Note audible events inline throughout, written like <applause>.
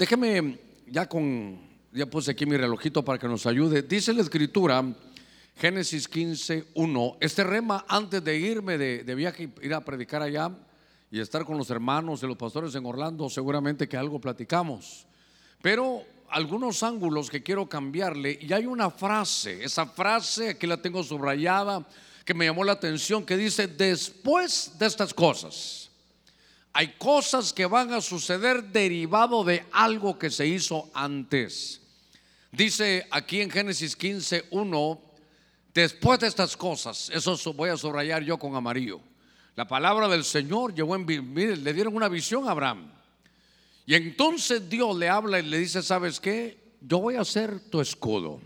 Déjeme ya con, ya puse aquí mi relojito para que nos ayude. Dice la escritura, Génesis 15, 1. Este rema, antes de irme de, de viaje, ir a predicar allá y estar con los hermanos de los pastores en Orlando, seguramente que algo platicamos. Pero algunos ángulos que quiero cambiarle y hay una frase, esa frase aquí la tengo subrayada que me llamó la atención que dice después de estas cosas hay cosas que van a suceder derivado de algo que se hizo antes. Dice aquí en Génesis 15, 1, después de estas cosas, eso voy a subrayar yo con amarillo. La palabra del Señor llevó en, le dieron una visión a Abraham. Y entonces Dios le habla y le dice, ¿sabes qué? Yo voy a ser tu escudo.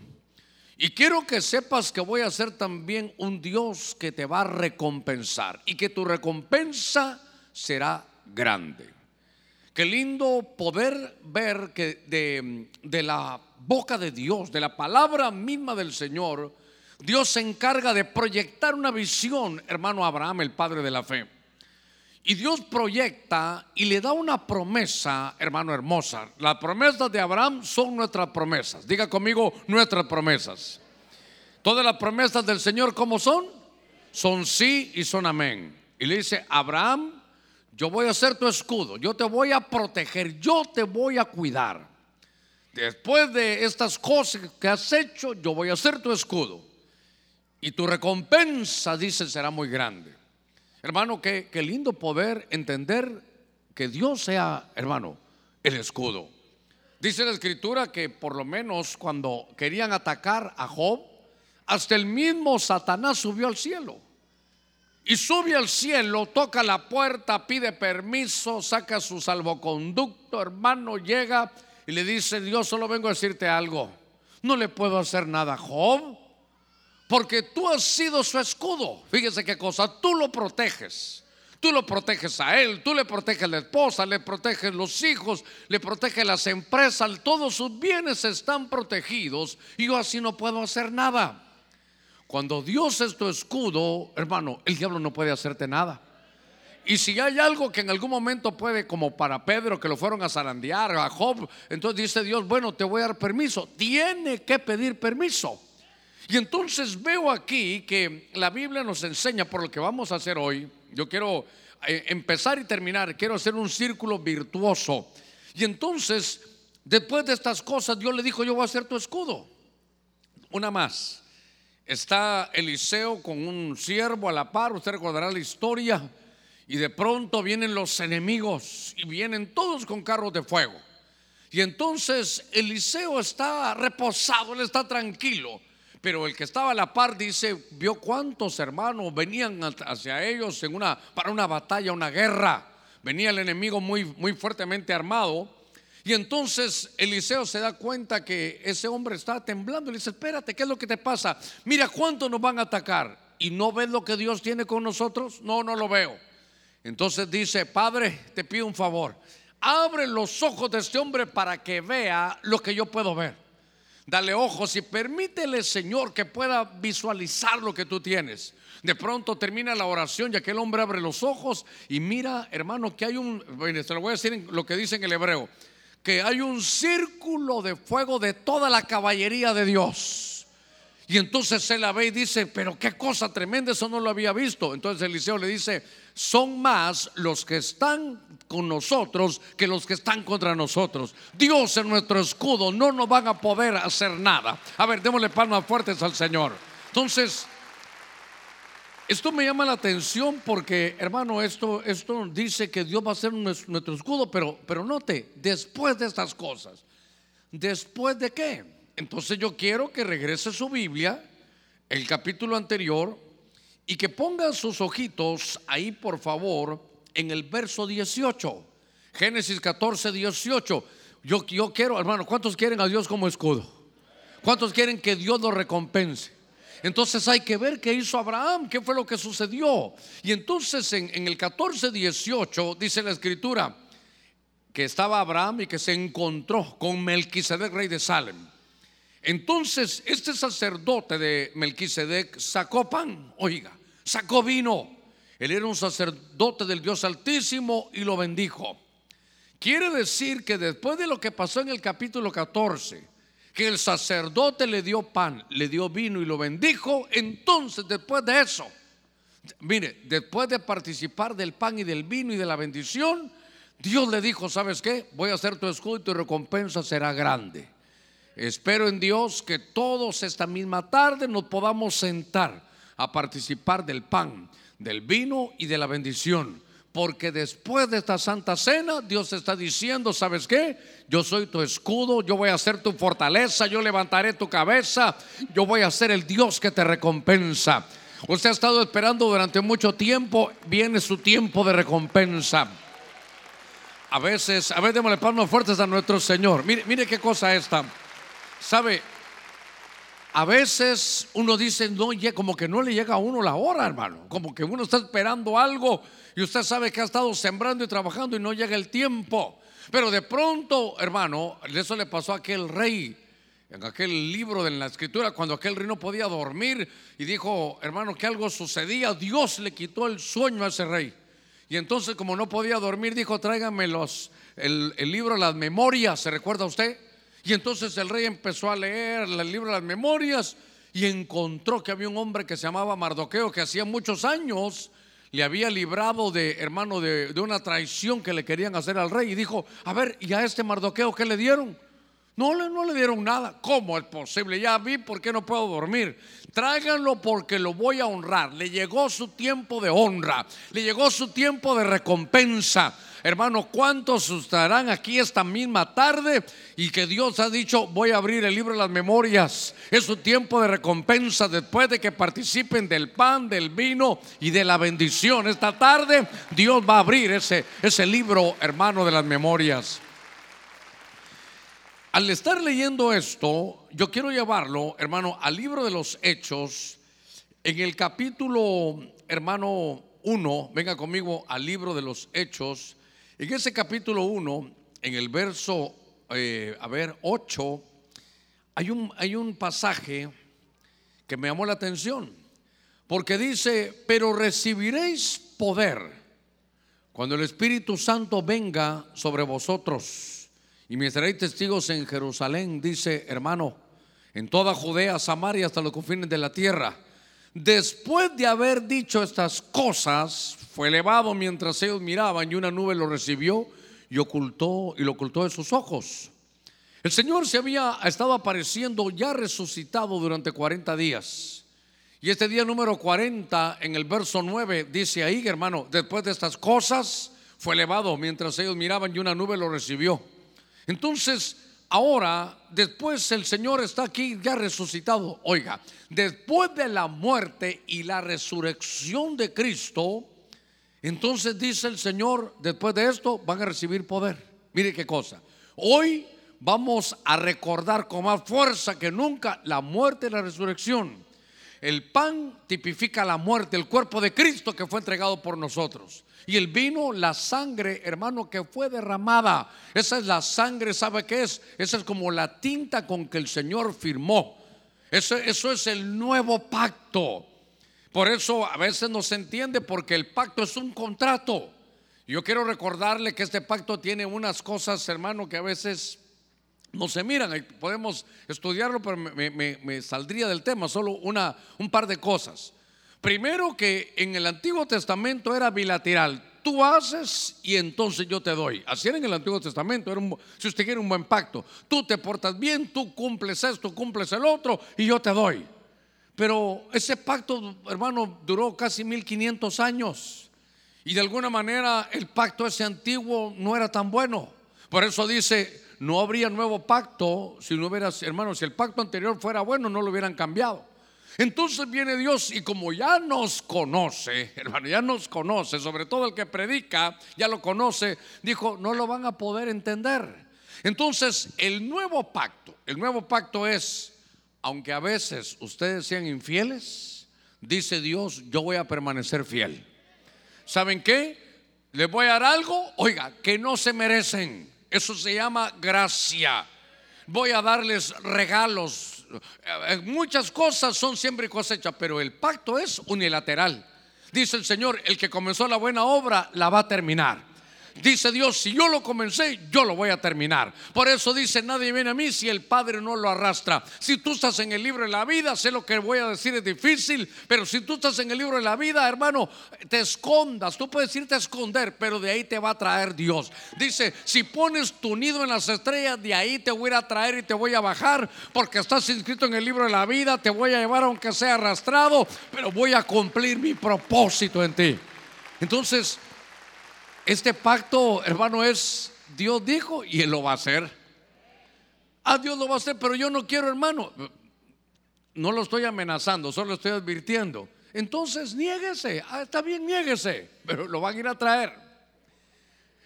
Y quiero que sepas que voy a ser también un Dios que te va a recompensar y que tu recompensa será grande. Qué lindo poder ver que de, de, la boca de Dios, de la palabra misma del Señor, Dios se encarga de proyectar una visión, hermano Abraham, el padre de la fe. Y Dios proyecta y le da una promesa, hermano hermosa. Las promesas de Abraham son nuestras promesas. Diga conmigo nuestras promesas. Todas las promesas del Señor, ¿cómo son? Son sí y son amén. Y le dice, Abraham, yo voy a ser tu escudo, yo te voy a proteger, yo te voy a cuidar. Después de estas cosas que has hecho, yo voy a ser tu escudo. Y tu recompensa, dice, será muy grande. Hermano, qué, qué lindo poder entender que Dios sea, hermano, el escudo. Dice la escritura que por lo menos cuando querían atacar a Job, hasta el mismo Satanás subió al cielo. Y sube al cielo, toca la puerta, pide permiso, saca su salvoconducto, hermano, llega y le dice, Dios, solo vengo a decirte algo. No le puedo hacer nada Job. Porque tú has sido su escudo. Fíjese qué cosa, tú lo proteges. Tú lo proteges a él, tú le proteges a la esposa, le proteges los hijos, le proteges las empresas, todos sus bienes están protegidos y yo así no puedo hacer nada. Cuando Dios es tu escudo, hermano, el diablo no puede hacerte nada. Y si hay algo que en algún momento puede, como para Pedro, que lo fueron a zarandear, a Job, entonces dice Dios, bueno, te voy a dar permiso. Tiene que pedir permiso. Y entonces veo aquí que la Biblia nos enseña por lo que vamos a hacer hoy. Yo quiero eh, empezar y terminar, quiero hacer un círculo virtuoso. Y entonces, después de estas cosas, Dios le dijo, yo voy a ser tu escudo. Una más. Está Eliseo con un siervo a la par, usted recordará la historia, y de pronto vienen los enemigos y vienen todos con carros de fuego. Y entonces Eliseo está reposado, él está tranquilo pero el que estaba a la par dice, vio cuántos hermanos venían hacia ellos para una batalla, una guerra. Venía el enemigo muy, muy fuertemente armado. Y entonces Eliseo se da cuenta que ese hombre está temblando. Le dice, espérate, ¿qué es lo que te pasa? Mira cuántos nos van a atacar. ¿Y no ves lo que Dios tiene con nosotros? No, no lo veo. Entonces dice, Padre, te pido un favor. Abre los ojos de este hombre para que vea lo que yo puedo ver. Dale ojos y permítele, Señor, que pueda visualizar lo que tú tienes. De pronto termina la oración y aquel hombre abre los ojos y mira, hermano, que hay un, te lo voy a decir lo que dice en el hebreo, que hay un círculo de fuego de toda la caballería de Dios. Y entonces se la ve y dice, pero qué cosa tremenda, eso no lo había visto. Entonces Eliseo le dice, son más los que están con nosotros que los que están contra nosotros. Dios es nuestro escudo, no nos van a poder hacer nada. A ver, démosle palmas fuertes al Señor. Entonces, esto me llama la atención porque, hermano, esto, esto dice que Dios va a ser nuestro escudo, pero, pero note, después de estas cosas, ¿después de qué? Entonces yo quiero que regrese su Biblia, el capítulo anterior, y que ponga sus ojitos ahí, por favor, en el verso 18. Génesis 14, 18. Yo, yo quiero, hermano, ¿cuántos quieren a Dios como escudo? ¿Cuántos quieren que Dios lo recompense? Entonces hay que ver qué hizo Abraham, qué fue lo que sucedió. Y entonces en, el 14, 18 dice la escritura que estaba Abraham y que se encontró con Melquisedec, rey de Salem. Entonces, este sacerdote de Melquisedec sacó pan, oiga, sacó vino. Él era un sacerdote del Dios Altísimo y lo bendijo. Quiere decir que después de lo que pasó en el capítulo 14, que el sacerdote le dio pan, le dio vino y lo bendijo, entonces después de eso, mire, después de participar del pan y del vino y de la bendición, Dios le dijo, ¿sabes qué? Voy a hacer tu escudo y tu recompensa será grande. Espero en Dios que todos esta misma tarde nos podamos sentar a participar del pan, del vino y de la bendición. Porque después de esta santa cena, Dios está diciendo, ¿sabes qué? Yo soy tu escudo, yo voy a ser tu fortaleza, yo levantaré tu cabeza, yo voy a ser el Dios que te recompensa. Usted ha estado esperando durante mucho tiempo, viene su tiempo de recompensa. A veces, a veces démosle palmas fuertes a nuestro Señor. Mire, mire qué cosa esta. ¿Sabe? A veces uno dice, no, como que no le llega a uno la hora, hermano. Como que uno está esperando algo y usted sabe que ha estado sembrando y trabajando y no llega el tiempo. Pero de pronto, hermano, eso le pasó a aquel rey en aquel libro de la escritura, cuando aquel rey no podía dormir y dijo, hermano, que algo sucedía, Dios le quitó el sueño a ese rey. Y entonces, como no podía dormir, dijo, tráigame los, el, el libro, las memorias, ¿se recuerda usted? Y entonces el rey empezó a leer el libro de las memorias y encontró que había un hombre que se llamaba Mardoqueo, que hacía muchos años le había librado de, hermano, de, una traición que le querían hacer al rey. Y dijo, a ver, ¿y a este Mardoqueo qué le dieron? No, no le dieron nada. ¿Cómo es posible? Ya vi por qué no puedo dormir. Tráiganlo porque lo voy a honrar. Le llegó su tiempo de honra. Le llegó su tiempo de recompensa. Hermano, ¿cuántos estarán aquí esta misma tarde y que Dios ha dicho, voy a abrir el libro de las memorias? Es su tiempo de recompensa después de que participen del pan, del vino y de la bendición. Esta tarde Dios va a abrir ese, ese libro, hermano, de las memorias. Al estar leyendo esto, yo quiero llevarlo, hermano, al libro de los Hechos, en el capítulo, hermano 1, venga conmigo al libro de los Hechos, en ese capítulo 1, en el verso, eh, a ver, 8, hay un, hay un pasaje que me llamó la atención, porque dice, pero recibiréis poder cuando el Espíritu Santo venga sobre vosotros y me seréis testigos en Jerusalén, dice hermano, en toda Judea, Samaria, hasta los confines de la tierra. Después de haber dicho estas cosas, fue elevado mientras ellos miraban y una nube lo recibió y ocultó y lo ocultó de sus ojos. El Señor se había estado apareciendo ya resucitado durante 40 días. Y este día número 40 en el verso 9 dice ahí, hermano, después de estas cosas fue elevado mientras ellos miraban y una nube lo recibió. Entonces, ahora, después el Señor está aquí ya resucitado. Oiga, después de la muerte y la resurrección de Cristo, entonces dice el Señor, después de esto van a recibir poder. Mire qué cosa. Hoy vamos a recordar con más fuerza que nunca la muerte y la resurrección. El pan tipifica la muerte, el cuerpo de Cristo que fue entregado por nosotros. Y el vino, la sangre, hermano, que fue derramada. Esa es la sangre, ¿sabe qué es? Esa es como la tinta con que el Señor firmó. Eso, eso es el nuevo pacto. Por eso a veces no se entiende porque el pacto es un contrato. Yo quiero recordarle que este pacto tiene unas cosas, hermano, que a veces no se miran. Podemos estudiarlo, pero me, saldría del tema solo una, un par de cosas. Primero que en el Antiguo Testamento era bilateral. Tú haces y entonces yo te doy. Así era en el Antiguo Testamento. Era si usted quiere un buen pacto. Tú te portas bien, tú cumples esto, cumples el otro y yo te doy. Pero ese pacto, hermano, duró casi 1500 años. Y de alguna manera el pacto ese antiguo no era tan bueno. Por eso dice, no habría nuevo pacto si no hubiera, hermano, si el pacto anterior fuera bueno, no lo hubieran cambiado. Entonces viene Dios y como ya nos conoce, hermano, ya nos conoce, sobre todo el que predica, ya lo conoce, dijo, no lo van a poder entender. Entonces, el nuevo pacto, el nuevo pacto es aunque a veces ustedes sean infieles, dice Dios, yo voy a permanecer fiel. ¿Saben qué? Les voy a dar algo, oiga, que no se merecen. Eso se llama gracia. Voy a darles regalos. Eh, muchas cosas son siempre cosecha, pero el pacto es unilateral. Dice el Señor, el que comenzó la buena obra la va a terminar. Dice Dios, si yo lo comencé, yo lo voy a terminar. Por eso dice, nadie viene a mí si el Padre no lo arrastra. Si tú estás en el libro de la vida, sé lo que voy a decir es difícil, pero si tú estás en el libro de la vida, hermano, te escondas. Tú puedes irte a esconder, pero de ahí te va a traer Dios. Dice, si pones tu nido en las estrellas, de ahí te voy a traer y te voy a bajar, porque estás inscrito en el libro de la vida, te voy a llevar aunque sea arrastrado, pero voy a cumplir mi propósito en ti. Entonces, este pacto, hermano, es Dios dijo y Él lo va a hacer. Ah, Dios lo va a hacer, pero yo no quiero, hermano. No lo estoy amenazando, solo estoy advirtiendo. Entonces, niéguese. Ah, está bien, niéguese, pero lo van a ir a traer.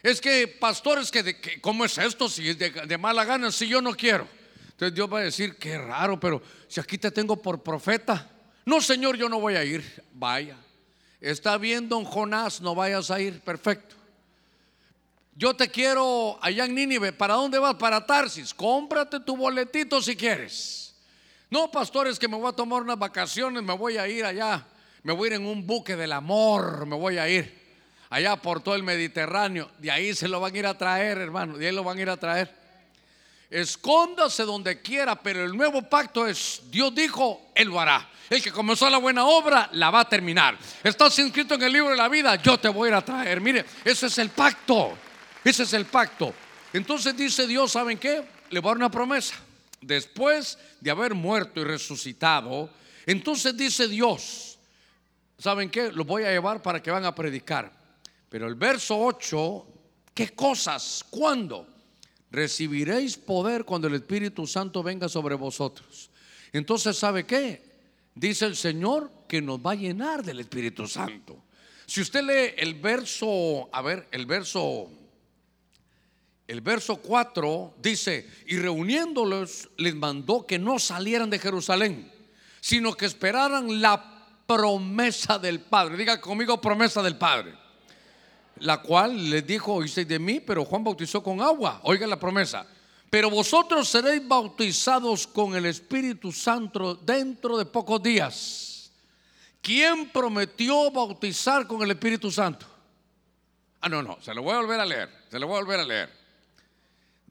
Es que, pastores, que, ¿cómo es esto? Si es de, de mala gana, si yo no quiero. Entonces Dios va a decir, qué raro, pero si aquí te tengo por profeta. No, Señor, yo no voy a ir. Vaya. Está bien, don Jonás, no vayas a ir. Perfecto. Yo te quiero allá en Nínive. ¿Para dónde vas? Para Tarsis. Cómprate tu boletito si quieres. No, pastores, que me voy a tomar unas vacaciones, me voy a ir allá. Me voy a ir en un buque del amor, me voy a ir allá por todo el Mediterráneo. De ahí se lo van a ir a traer, hermano. De ahí lo van a ir a traer. Escóndase donde quiera, pero el nuevo pacto es, Dios dijo, Él lo hará. El que comenzó la buena obra la va a terminar. Estás inscrito en el libro de la vida, yo te voy a ir a traer. Mire, ese es el pacto. Ese es el pacto. Entonces dice Dios, ¿saben qué? Le voy a dar una promesa. Después de haber muerto y resucitado, entonces dice Dios, ¿saben qué? Los voy a llevar para que van a predicar. Pero el verso 8, ¿qué cosas? ¿Cuándo? Recibiréis poder cuando el Espíritu Santo venga sobre vosotros. Entonces, ¿sabe qué? Dice el Señor que nos va a llenar del Espíritu Santo. Si usted lee el verso, a ver, el verso el verso 4 dice, y reuniéndolos les mandó que no salieran de Jerusalén, sino que esperaran la promesa del Padre. Diga conmigo promesa del Padre. La cual les dijo, oísteis de mí, pero Juan bautizó con agua. Oiga la promesa. Pero vosotros seréis bautizados con el Espíritu Santo dentro de pocos días. ¿Quién prometió bautizar con el Espíritu Santo? Ah, no, no, se lo voy a volver a leer. Se lo voy a volver a leer.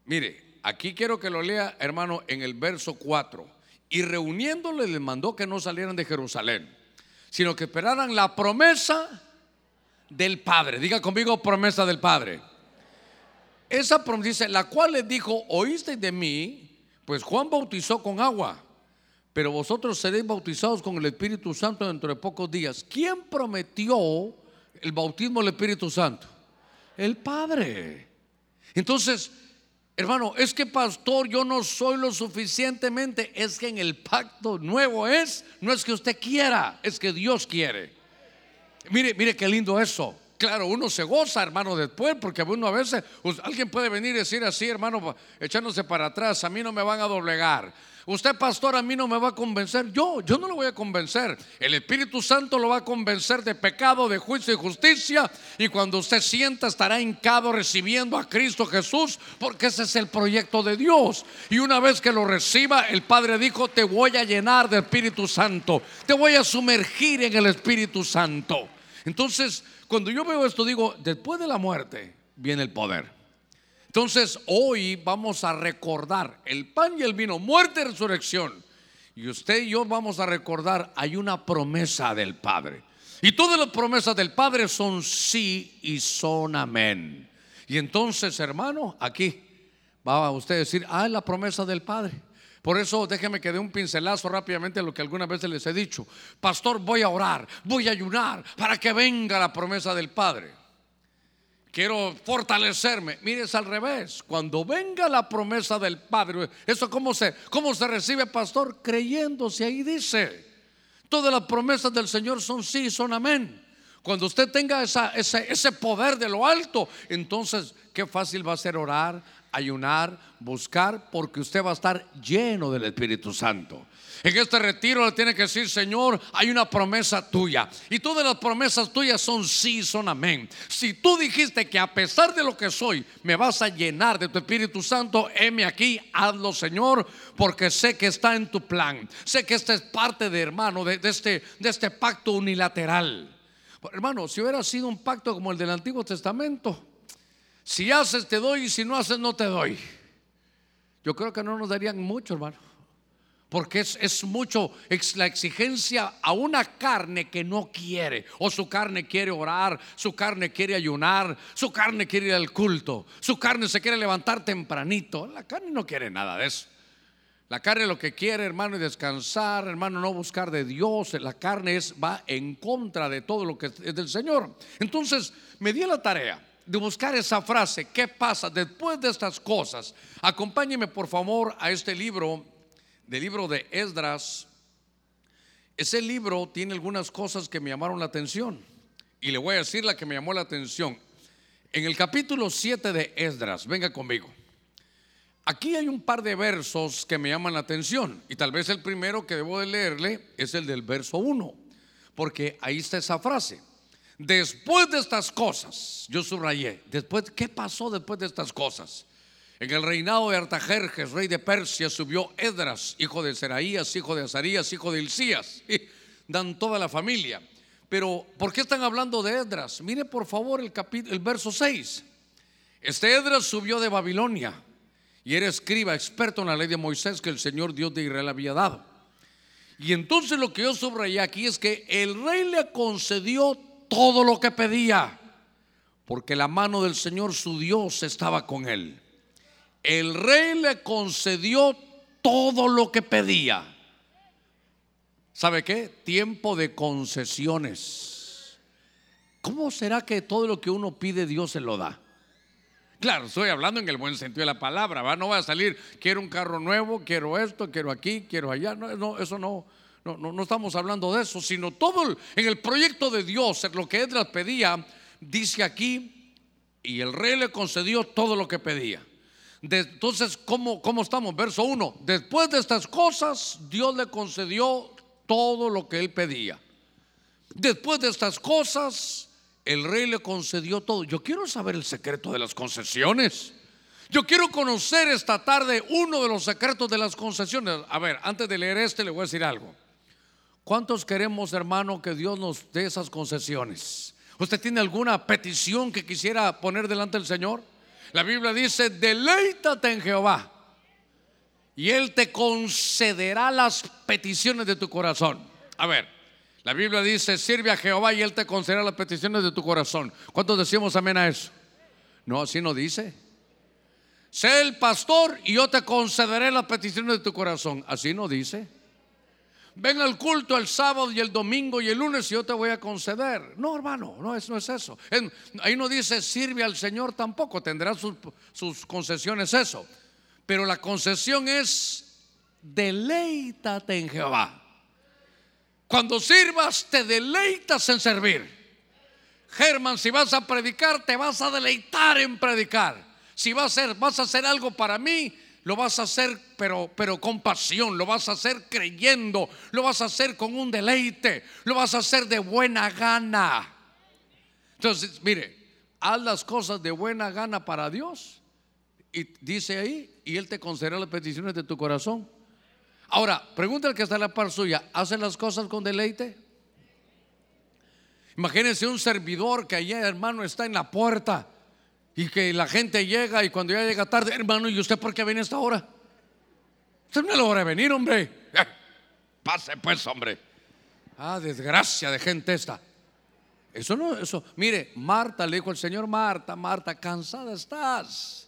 Mire, aquí quiero que lo lea, hermano, en el verso 4. Y reuniéndole les mandó que no salieran de Jerusalén, sino que esperaran la promesa del Padre. Diga conmigo promesa del Padre. Esa promesa dice, la cual les dijo, oíste de mí, pues Juan bautizó con agua, pero vosotros seréis bautizados con el Espíritu Santo dentro de pocos días. ¿Quién prometió el bautismo del Espíritu Santo? El Padre. Entonces, Hermano, es que pastor, yo no soy lo suficientemente. Es que en el pacto nuevo es, no es que usted quiera, es que Dios quiere. Mire, mire qué lindo eso. Claro, uno se goza, hermano, después, porque uno a veces, alguien puede venir y decir así, hermano, echándose para atrás, a mí no me van a doblegar. Usted, pastor, a mí no me va a convencer. Yo, yo no lo voy a convencer. El Espíritu Santo lo va a convencer de pecado, de juicio y justicia. Y cuando usted sienta, estará hincado recibiendo a Cristo Jesús, porque ese es el proyecto de Dios. Y una vez que lo reciba, el Padre dijo: Te voy a llenar de Espíritu Santo. Te voy a sumergir en el Espíritu Santo. Entonces, cuando yo veo esto, digo: Después de la muerte viene el poder. Entonces hoy vamos a recordar el pan y el vino, muerte y resurrección. Y usted y yo vamos a recordar, hay una promesa del Padre. Y todas las promesas del Padre son sí y son amén. Y entonces, hermano, aquí va a usted decir, ah, es la promesa del Padre. Por eso déjeme que dé un pincelazo rápidamente a lo que algunas veces les he dicho. Pastor, voy a orar, voy a ayunar para que venga la promesa del Padre quiero fortalecerme. Mire, es al revés. Cuando venga la promesa del Padre, ¿eso cómo se, cómo se recibe, pastor? Creyéndose, ahí dice. Todas las promesas del Señor son sí, son amén. Cuando usted tenga esa, ese, ese poder de lo alto, entonces qué fácil va a ser orar, ayunar, buscar, porque usted va a estar lleno del Espíritu Santo. En este retiro le tiene que decir, Señor, hay una promesa tuya. Y todas las promesas tuyas son sí, son amén. Si tú dijiste que a pesar de lo que soy, me vas a llenar de tu Espíritu Santo, heme aquí, hazlo, Señor, porque sé que está en tu plan. Sé que esta es parte de, hermano, de, este, de este pacto unilateral. Hermano, si hubiera sido un pacto como el del Antiguo Testamento, Si haces, te doy y si no haces, no te doy. Yo creo que no nos darían mucho, hermano. Porque es, mucho es la exigencia a una carne que no quiere. O su carne quiere orar, su carne quiere ayunar, su carne quiere ir al culto, su carne se quiere levantar tempranito. La carne no quiere nada de eso. La carne lo que quiere, hermano, es descansar, hermano, no buscar de Dios. La carne es, va en contra de todo lo que es del Señor. Entonces, me di la tarea de buscar esa frase. ¿Qué pasa después de estas cosas? Acompáñeme, por favor, a este libro del libro de Esdras. Ese libro tiene algunas cosas que me llamaron la atención. Y le voy a decir la que me llamó la atención. En el capítulo 7 de Esdras, venga conmigo. Aquí hay un par de versos que me llaman la atención. Y tal vez el primero que debo de leerle es el del verso 1. Porque ahí está esa frase. Después de estas cosas, yo subrayé, después, ¿qué pasó después de estas cosas? En el reinado de Artajerjes, rey de Persia, subió Edras, hijo de Seraías, hijo de Azarías, hijo de Hilcías. <laughs> Dan toda la familia. Pero, ¿por qué están hablando de Edras? Mire por favor el, el verso 6. Este Edras subió de Babilonia y era escriba, experto en la ley de Moisés que el Señor Dios de Israel había dado. Y entonces lo que yo subrayé aquí es que el rey le concedió todo lo que pedía, porque la mano del Señor su Dios estaba con él el rey le concedió todo lo que pedía. ¿Sabe qué? Tiempo de concesiones. ¿Cómo será que todo lo que uno pide Dios se lo da? Claro, estoy hablando en el buen sentido de la palabra, ¿va? No va a salir, quiero un carro nuevo, quiero esto, quiero aquí, quiero allá. No, eso no, no, no, estamos hablando de eso, sino todo en el proyecto de Dios, lo que Edras pedía, dice aquí, y el rey le concedió todo lo que pedía entonces, ¿cómo, ¿cómo estamos? Verso 1. Después de estas cosas, Dios le concedió todo lo que él pedía. Después de estas cosas, el rey le concedió todo. Yo quiero saber el secreto de las concesiones. Yo quiero conocer esta tarde uno de los secretos de las concesiones. A ver, antes de leer este, le voy a decir algo. ¿Cuántos queremos, hermano, que Dios nos dé esas concesiones? ¿Usted tiene alguna petición que quisiera poner delante del Señor? La Biblia dice, deleítate en Jehová y Él te concederá las peticiones de tu corazón. A ver, la Biblia dice, sirve a Jehová y Él te concederá las peticiones de tu corazón. ¿Cuántos decimos amén a eso? No, así no dice. Sé el pastor y yo te concederé las peticiones de tu corazón. Así no dice ven al culto el sábado y el domingo y el lunes y yo te voy a conceder. No, hermano, no, es, no es eso. ahí no dice sirve al Señor tampoco, tendrá sus, sus concesiones eso. Pero la concesión es deleítate en Jehová. Cuando sirvas, te deleitas en servir. Germán, si vas a predicar, te vas a deleitar en predicar. Si vas a hacer, vas a hacer algo para mí, lo vas a hacer pero, pero con pasión, lo vas a hacer creyendo, lo vas a hacer con un deleite, lo vas a hacer de buena gana. Entonces, mire, haz las cosas de buena gana para Dios. Y dice ahí, y Él te concederá las peticiones de tu corazón. Ahora, pregunta al que está en la par suya, ¿hace las cosas con deleite? Imagínense un servidor que allá, hermano, está en la puerta y que la gente llega y cuando ya llega tarde, hermano, ¿y usted por qué viene a esta hora? Usted no de venir, hombre. Eh, pase pues, hombre. Ah, desgracia de gente esta. Eso no, eso. Mire, Marta le dijo el Señor, Marta, Marta, cansada estás.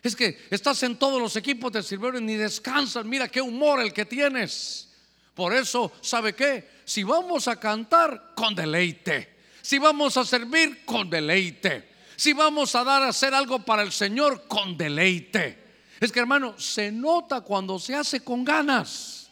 Es que estás en todos los equipos de servidores ni descansas. Mira qué humor el que tienes. Por eso, ¿sabe qué? Si vamos a cantar, con deleite. Si vamos a servir, con deleite si vamos a dar a hacer algo para el Señor con deleite. Es que hermano, se nota cuando se hace con ganas.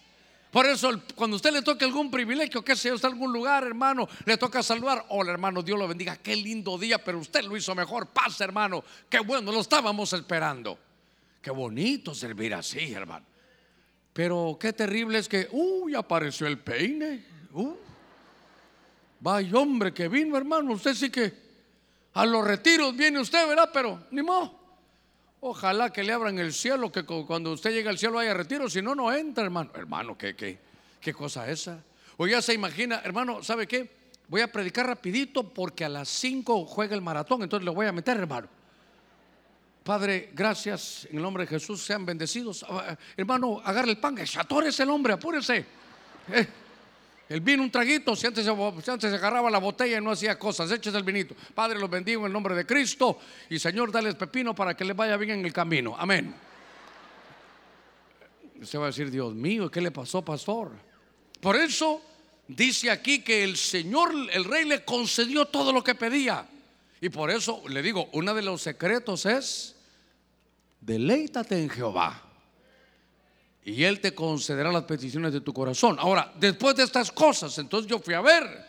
Por eso, cuando usted le toque algún privilegio, que sea usted algún lugar, hermano, le toca saludar. Hola, hermano, Dios lo bendiga. Qué lindo día, pero usted lo hizo mejor. Pasa, hermano. Qué bueno, lo estábamos esperando. Qué bonito servir así, hermano. Pero qué terrible es que, uy, apareció el peine. Uh, vaya hombre que vino, hermano. Usted sí que a los retiros viene usted, ¿verdad? Pero ni modo. Ojalá que le abran el cielo, que cuando usted llegue al cielo haya retiro, si no, no entra, hermano. Hermano, ¿qué, qué, qué cosa esa? O ya se imagina, hermano, ¿sabe qué? Voy a predicar rapidito porque a las 5 juega el maratón, entonces le voy a meter, hermano. Padre, gracias en el nombre de Jesús, sean bendecidos. Ah, hermano, agarre el pan, es el hombre, apúrese. Eh, el vino, un traguito, si antes, se, antes se agarraba la botella y no hacía cosas, échese el vinito. Padre, los bendigo en el nombre de Cristo y Señor, dale pepino para que les vaya bien en el camino. Amén. Usted va a decir, Dios mío, ¿qué le pasó, pastor? Por eso dice aquí que el Señor, el rey le concedió todo lo que pedía. Y por eso le digo, uno de los secretos es deleítate en Jehová. Y Él te concederá las peticiones de tu corazón. Ahora, después de estas cosas, entonces yo fui a ver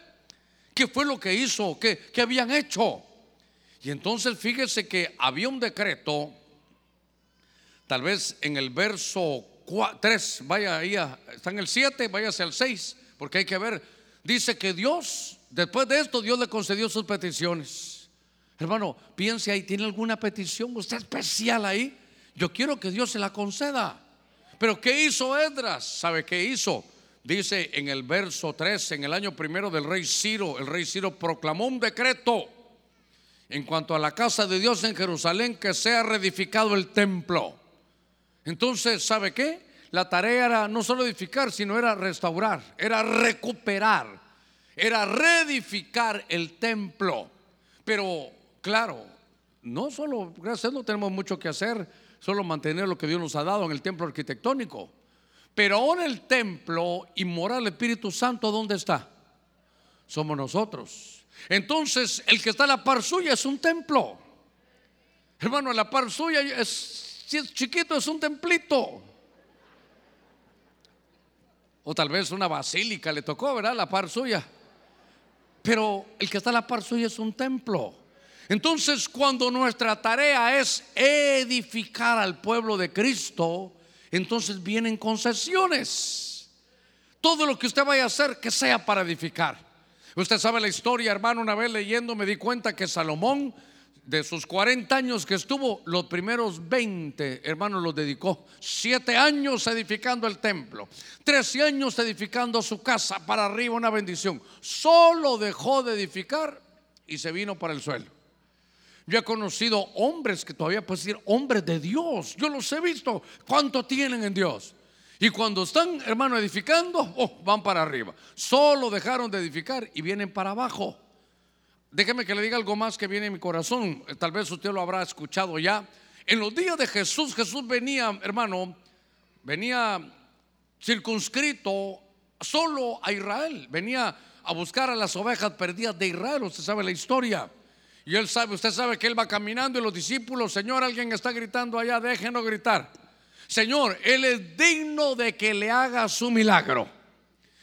qué fue lo que hizo, qué, habían hecho. Y entonces fíjese que había un decreto, tal vez en el verso 3, vaya ahí, está en el 7, váyase al 6, porque hay que ver, dice que Dios, después de esto, Dios le concedió sus peticiones. Hermano, piense ahí, ¿tiene alguna petición usted especial ahí? Yo quiero que Dios se la conceda. Pero ¿qué hizo Edras? ¿Sabe qué hizo? Dice en el verso 3, en el año primero del rey Ciro, el rey Ciro proclamó un decreto en cuanto a la casa de Dios en Jerusalén que sea reedificado el templo. Entonces, ¿sabe qué? La tarea era no solo edificar, sino era restaurar, era recuperar, era reedificar el templo. Pero, claro, no solo, gracias, no tenemos mucho que hacer solo mantener lo que Dios nos ha dado en el templo arquitectónico. Pero ahora el templo y moral Espíritu Santo, ¿dónde está? Somos nosotros. Entonces, el que está a la par suya es un templo. Hermano, la par suya es, es chiquito, es un templito. O tal vez una basílica le tocó, ¿verdad? La par suya. Pero el que está a la par suya es un templo. Entonces, cuando nuestra tarea es edificar al pueblo de Cristo, entonces vienen concesiones. Todo lo que usted vaya a hacer, que sea para edificar. Usted sabe la historia, hermano, una vez leyendo me di cuenta que Salomón, de sus 40 años que estuvo, los primeros 20, hermano, los dedicó. Siete años edificando el templo, 13 años edificando su casa, para arriba una bendición. Solo dejó de edificar y se vino para el suelo. Yo he conocido hombres que todavía puedo decir hombres de Dios. Yo los he visto. ¿Cuánto tienen en Dios? Y cuando están, hermano, edificando, oh, van para arriba. Solo dejaron de edificar y vienen para abajo. Déjeme que le diga algo más que viene en mi corazón. Tal vez usted lo habrá escuchado ya. En los días de Jesús, Jesús venía, hermano, venía circunscrito solo a Israel. Venía a buscar a las ovejas perdidas de Israel. Usted sabe la historia. Y él sabe, usted sabe que él va caminando y los discípulos, Señor, alguien está gritando allá, déjenos gritar. Señor, Él es digno de que le haga su milagro.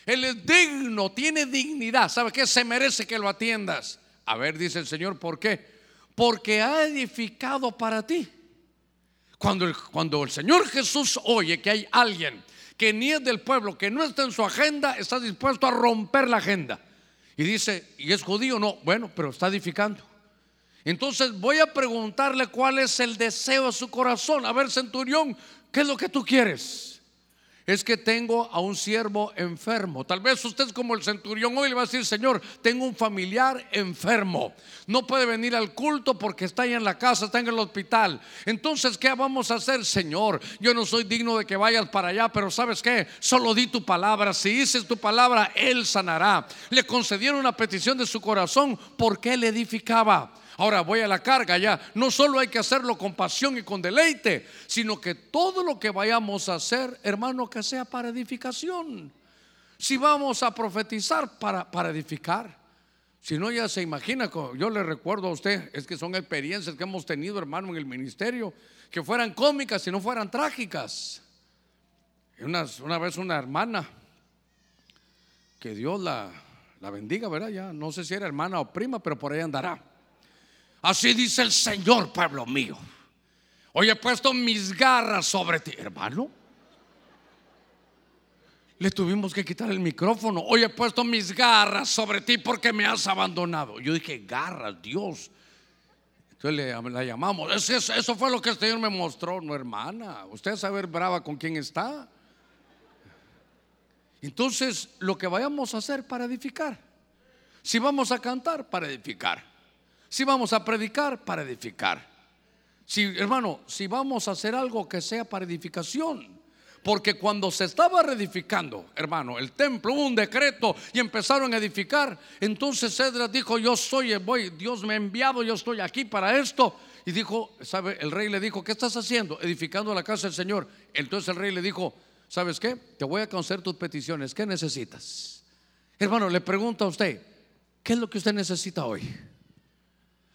Él es digno, tiene dignidad. ¿Sabe qué? Se merece que lo atiendas. A ver, dice el Señor, ¿por qué? Porque ha edificado para ti. Cuando el, cuando el Señor Jesús oye que hay alguien que ni es del pueblo, que no está en su agenda, está dispuesto a romper la agenda. Y dice, ¿y es judío? No, bueno, pero está edificando. Entonces voy a preguntarle cuál es el deseo de su corazón. A ver, centurión, ¿qué es lo que tú quieres? Es que tengo a un siervo enfermo. Tal vez usted como el centurión hoy le va a decir, Señor, tengo un familiar enfermo. No puede venir al culto porque está ahí en la casa, está en el hospital. Entonces, ¿qué vamos a hacer, Señor? Yo no soy digno de que vayas para allá, pero ¿sabes qué? Solo di tu palabra. Si dices tu palabra, Él sanará. Le concedieron una petición de su corazón porque Él edificaba. Ahora voy a la carga ya. No solo hay que hacerlo con pasión y con deleite, sino que todo lo que vayamos a hacer, hermano, que sea para edificación. Si vamos a profetizar para, para edificar. Si no, ya se imagina, yo le recuerdo a usted, es que son experiencias que hemos tenido, hermano, en el ministerio, que fueran cómicas y no fueran trágicas. Una, una vez una hermana, que Dios la, la bendiga, ¿verdad? Ya no sé si era hermana o prima, pero por ahí andará Así dice el Señor, pueblo mío. Hoy he puesto mis garras sobre ti, hermano. Le tuvimos que quitar el micrófono. Hoy he puesto mis garras sobre ti porque me has abandonado. Yo dije, garras, Dios. Entonces le, la llamamos. Eso, eso fue lo que el Señor me mostró, no hermana. Usted sabe brava con quién está. Entonces, lo que vayamos a hacer para edificar. Si vamos a cantar, para edificar. Si vamos a predicar, para edificar. Si, hermano, si vamos a hacer algo que sea para edificación. Porque cuando se estaba reedificando, hermano, el templo, hubo un decreto y empezaron a edificar. Entonces Cedras dijo, yo soy, voy, Dios me ha enviado, yo estoy aquí para esto. Y dijo, ¿sabe? El rey le dijo, ¿qué estás haciendo? Edificando la casa del Señor. Entonces el rey le dijo, ¿sabes qué? Te voy a conceder tus peticiones. ¿Qué necesitas? Hermano, le pregunto a usted, ¿qué es lo que usted necesita hoy?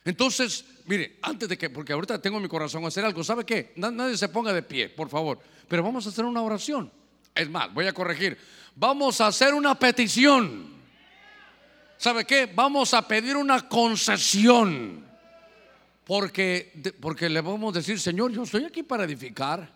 Entonces, mire, antes de que, porque ahorita tengo mi corazón hacer algo, ¿sabe qué? Nadie se ponga de pie, por favor. Pero vamos a hacer una oración. Es más, voy a corregir. Vamos a hacer una petición. ¿Sabe qué? Vamos a pedir una concesión. Porque, porque le vamos a decir, Señor, yo estoy aquí para edificar.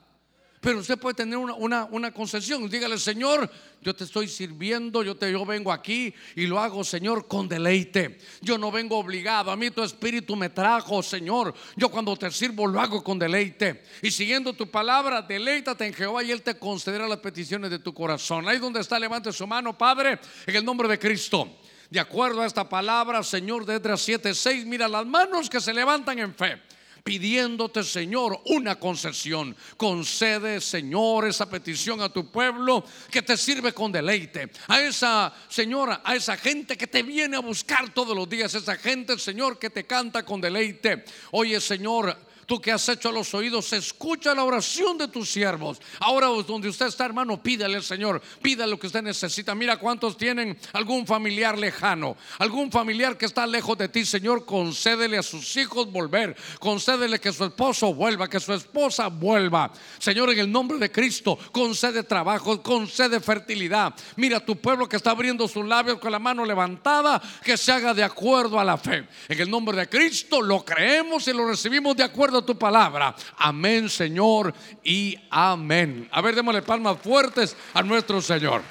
Pero usted puede tener una, una, concesión. Dígale, Señor, yo te estoy sirviendo, yo, te, yo vengo aquí y lo hago, Señor, con deleite. Yo no vengo obligado, a mí tu espíritu me trajo, Señor. Yo cuando te sirvo lo hago con deleite. Y siguiendo tu palabra, deleítate en Jehová y Él te concederá las peticiones de tu corazón. Ahí donde está, levante su mano, Padre, en el nombre de Cristo. De acuerdo a esta palabra, Señor, de Edras 7:6, mira las manos que se levantan en fe pidiéndote, Señor, una concesión. Concede, Señor, esa petición a tu pueblo que te sirve con deleite. A esa señora, a esa gente que te viene a buscar todos los días, esa gente, Señor, que te canta con deleite. Oye, Señor, Tú que has hecho a los oídos, escucha la oración de tus siervos. Ahora donde usted está, hermano, pídale al Señor, pídale lo que usted necesita. Mira cuántos tienen algún familiar lejano, algún familiar que está lejos de ti, Señor, concédele a sus hijos volver, concédele que su esposo vuelva, que su esposa vuelva. Señor, en el nombre de Cristo, concede trabajo, concede fertilidad. Mira tu pueblo que está abriendo sus labios con la mano levantada, que se haga de acuerdo a la fe. En el nombre de Cristo lo creemos y lo recibimos de acuerdo tu palabra. Amén, Señor, y amén. A ver, démosle palmas fuertes a nuestro Señor.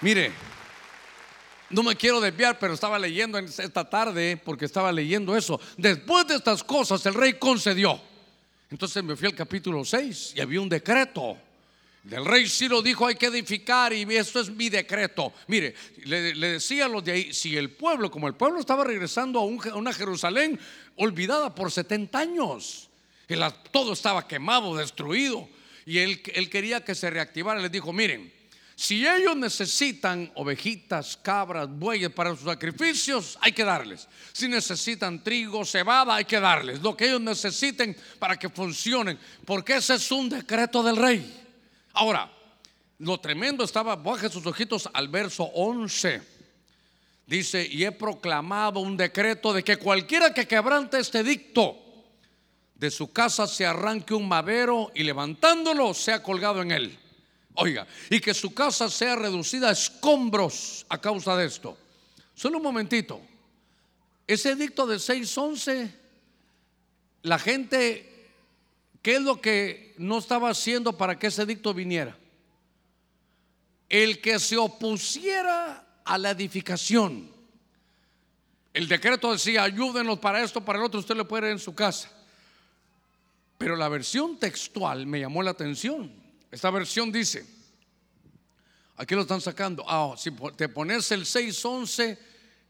Mire, no me quiero desviar, pero estaba leyendo esta tarde, porque estaba leyendo eso. Después de estas cosas, el rey concedió. Entonces me fui al capítulo 6 y había un decreto el rey Ciro dijo hay que edificar y esto es mi decreto. Mire, le, decía a los de ahí, si el pueblo, como el pueblo estaba regresando a, una Jerusalén olvidada por 70 años, todo estaba quemado, destruido, y él, él quería que se reactivara, les dijo, miren, si ellos necesitan ovejitas, cabras, bueyes para sus sacrificios, hay que darles. Si necesitan trigo, cebada, hay que darles. Lo que ellos necesiten para que funcionen. Porque ese es un decreto del rey. Ahora, lo tremendo estaba, baje sus ojitos al verso 11. Dice, y he proclamado un decreto de que cualquiera que quebrante este dicto, de su casa se arranque un madero y levantándolo sea colgado en él. Oiga, y que su casa sea reducida a escombros a causa de esto. Solo un momentito. Ese dicto de 6.11, la gente ¿Qué es lo que no estaba haciendo para que ese dicto viniera? El que se opusiera a la edificación. El decreto decía, ayúdenos para esto, para el otro, usted le puede ir en su casa. Pero la versión textual me llamó la atención. Esta versión dice, aquí lo están sacando, ah, si te pones el 611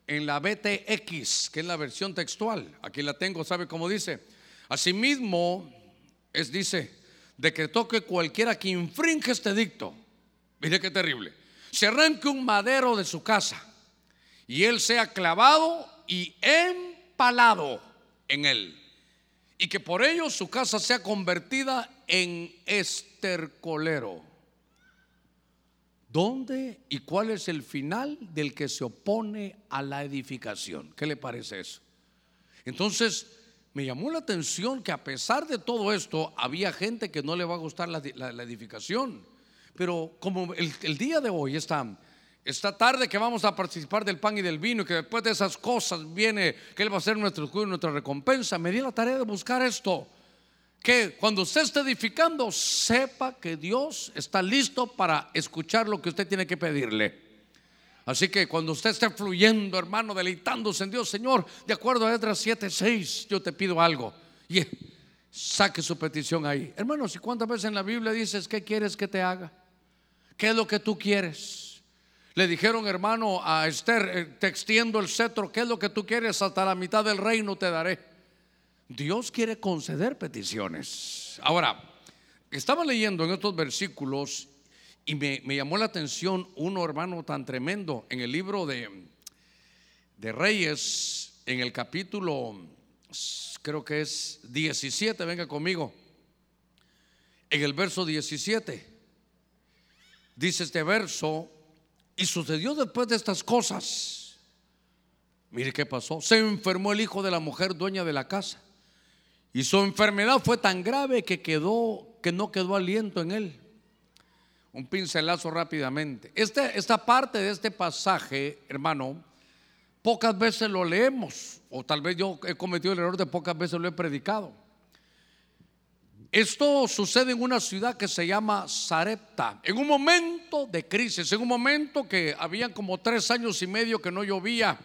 en la BTX, que es la versión textual, aquí la tengo, ¿sabe cómo dice? Asimismo, es, dice, decretó que cualquiera que infringe este dicto, mire qué terrible, se arranque un madero de su casa y él sea clavado y empalado en él. Y que por ello su casa sea convertida en estercolero. ¿Dónde y cuál es el final del que se opone a la edificación? ¿Qué le parece eso? Entonces, me llamó la atención que a pesar de todo esto, había gente que no le va a gustar la, edificación. Pero como el, día de hoy está, esta tarde que vamos a participar del pan y del vino, y que después de esas cosas viene que Él va a ser nuestro nuestra recompensa, me di la tarea de buscar esto. Que cuando usted esté edificando, sepa que Dios está listo para escuchar lo que usted tiene que pedirle. Así que cuando usted esté fluyendo, hermano, deleitándose en Dios, Señor, de acuerdo a Edras 7:6, yo te pido algo. Y saque su petición ahí. Hermanos, ¿y cuántas veces en la Biblia dices qué quieres que te haga? ¿Qué es lo que tú quieres? Le dijeron, hermano, a Esther, eh, te extiendo el cetro, ¿qué es lo que tú quieres? Hasta la mitad del reino te daré. Dios quiere conceder peticiones. Ahora, estaba leyendo en estos versículos y me, llamó la atención uno, hermano, tan tremendo en el libro de, de Reyes, en el capítulo, creo que es 17, venga conmigo, en el verso 17. Dice este verso, y sucedió después de estas cosas. Mire qué pasó. Se enfermó el hijo de la mujer dueña de la casa. Y su enfermedad fue tan grave que quedó que no quedó aliento en él. Un pincelazo rápidamente. Este, esta parte de este pasaje, hermano, pocas veces lo leemos, o tal vez yo he cometido el error de pocas veces lo he predicado. Esto sucede en una ciudad que se llama Sarepta, en un momento de crisis, en un momento que habían como tres años y medio que no llovía.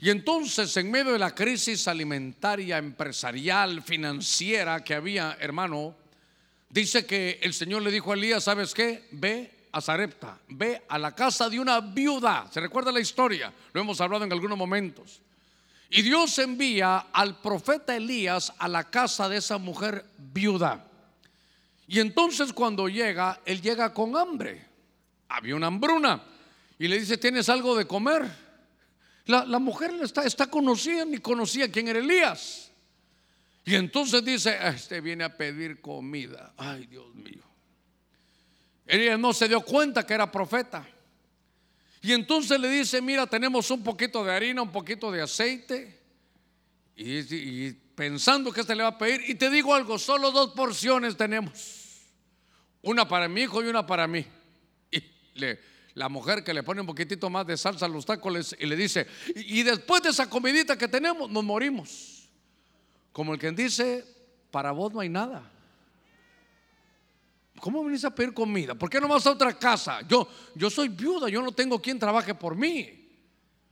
Y entonces, en medio de la crisis alimentaria, empresarial, financiera que había, hermano, dice que el Señor le dijo a Elías, ¿sabes qué? Ve a Zarepta, ve a la casa de una viuda. ¿Se recuerda la historia? Lo hemos hablado en algunos momentos. Y Dios envía al profeta Elías a la casa de esa mujer viuda. Y entonces cuando llega, él llega con hambre. Había una hambruna. Y le dice, ¿tienes algo de comer? La, mujer está, está conocida, ni conocía quién era Elías. Y entonces dice, ah, este viene a pedir comida. Ay, Dios mío. Elías no se dio cuenta que era profeta. Y entonces le dice, mira, tenemos un poquito de harina, un poquito de aceite. Y, pensando que este le va a pedir. Y te digo algo, solo dos porciones tenemos. Una para mi hijo y una para mí. Y le, la mujer que le pone un poquitito más de salsa a los tacos y le dice, y, después de esa comidita que tenemos, nos morimos. Como el que dice, para vos no hay nada. ¿Cómo venís a pedir comida? ¿Por qué no vas a otra casa? Yo, yo soy viuda, yo no tengo quien trabaje por mí.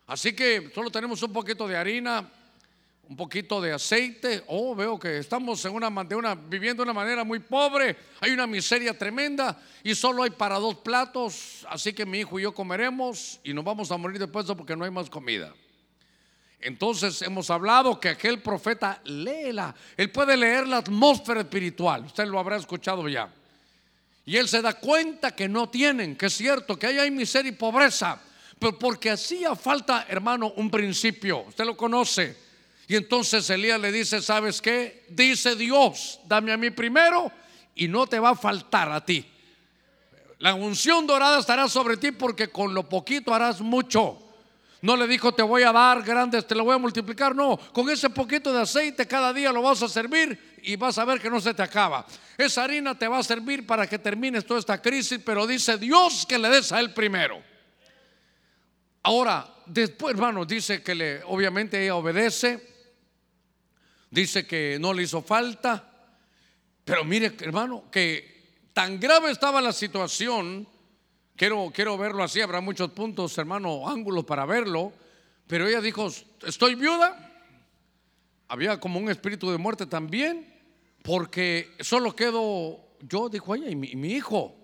Así que solo tenemos un poquito de harina, un poquito de aceite. Oh, veo que estamos en una, una, viviendo de una manera muy pobre. Hay una miseria tremenda y solo hay para dos platos. Así que mi hijo y yo comeremos y nos vamos a morir después porque no hay más comida. Entonces hemos hablado que aquel profeta léela. Él puede leer la atmósfera espiritual. Usted lo habrá escuchado ya. Y él se da cuenta que no tienen, que es cierto, que ahí hay miseria y pobreza. Pero porque hacía falta, hermano, un principio. Usted lo conoce y entonces Elías le dice, ¿sabes qué? Dice Dios, dame a mí primero y no te va a faltar a ti. La unción dorada estará sobre ti porque con lo poquito harás mucho. No le dijo, te voy a dar grandes, te lo voy a multiplicar. No, con ese poquito de aceite cada día lo vas a servir y vas a ver que no se te acaba. Esa harina te va a servir para que termines toda esta crisis, pero dice Dios que le des a él primero. Ahora, después, hermano, dice que le, obviamente ella obedece dice que no le hizo falta. Pero mire, hermano, que tan grave estaba la situación, quiero, quiero verlo así, habrá muchos puntos, hermano, ángulos para verlo, pero ella dijo, estoy viuda. Había como un espíritu de muerte también, porque solo quedo yo, dijo ella, y mi, y mi hijo.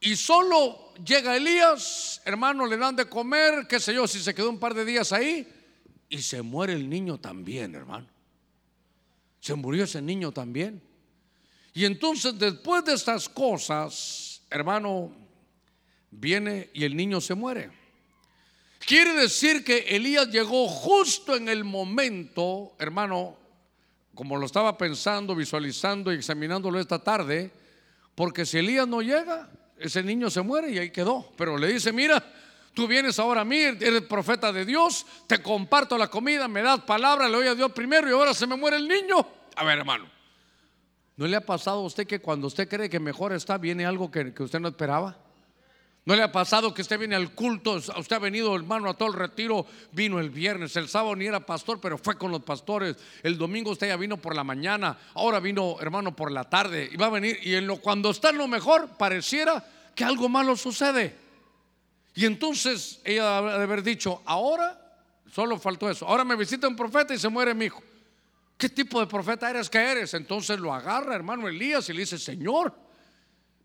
Y solo llega Elías, hermano, le dan de comer, qué sé yo, si se quedó un par de días ahí, y se muere el niño también, hermano. Se murió ese niño también. Y entonces después de estas cosas, hermano, viene y el niño se muere. Quiere decir que Elías llegó justo en el momento, hermano, como lo estaba pensando, visualizando y examinándolo esta tarde, porque si Elías no llega, ese niño se muere y ahí quedó. Pero le dice, mira, tú vienes ahora a mí, eres profeta de Dios, te comparto la comida, me das palabra, le doy a Dios primero y ahora se me muere el niño. A ver, hermano, ¿no le ha pasado a usted que cuando usted cree que mejor está, viene algo que, usted no esperaba? ¿No le ha pasado que usted viene al culto? Usted ha venido, hermano, a todo el retiro. Vino el viernes, el sábado ni era pastor, pero fue con los pastores. El domingo usted ya vino por la mañana. Ahora vino, hermano, por la tarde. Y va a venir. Y en lo, cuando está en lo mejor, pareciera que algo malo sucede. Y entonces ella debe haber dicho: Ahora solo faltó eso. Ahora me visita un profeta y se muere mi hijo. ¿Qué tipo de profeta eres que eres? Entonces lo agarra, hermano Elías, y le dice, Señor,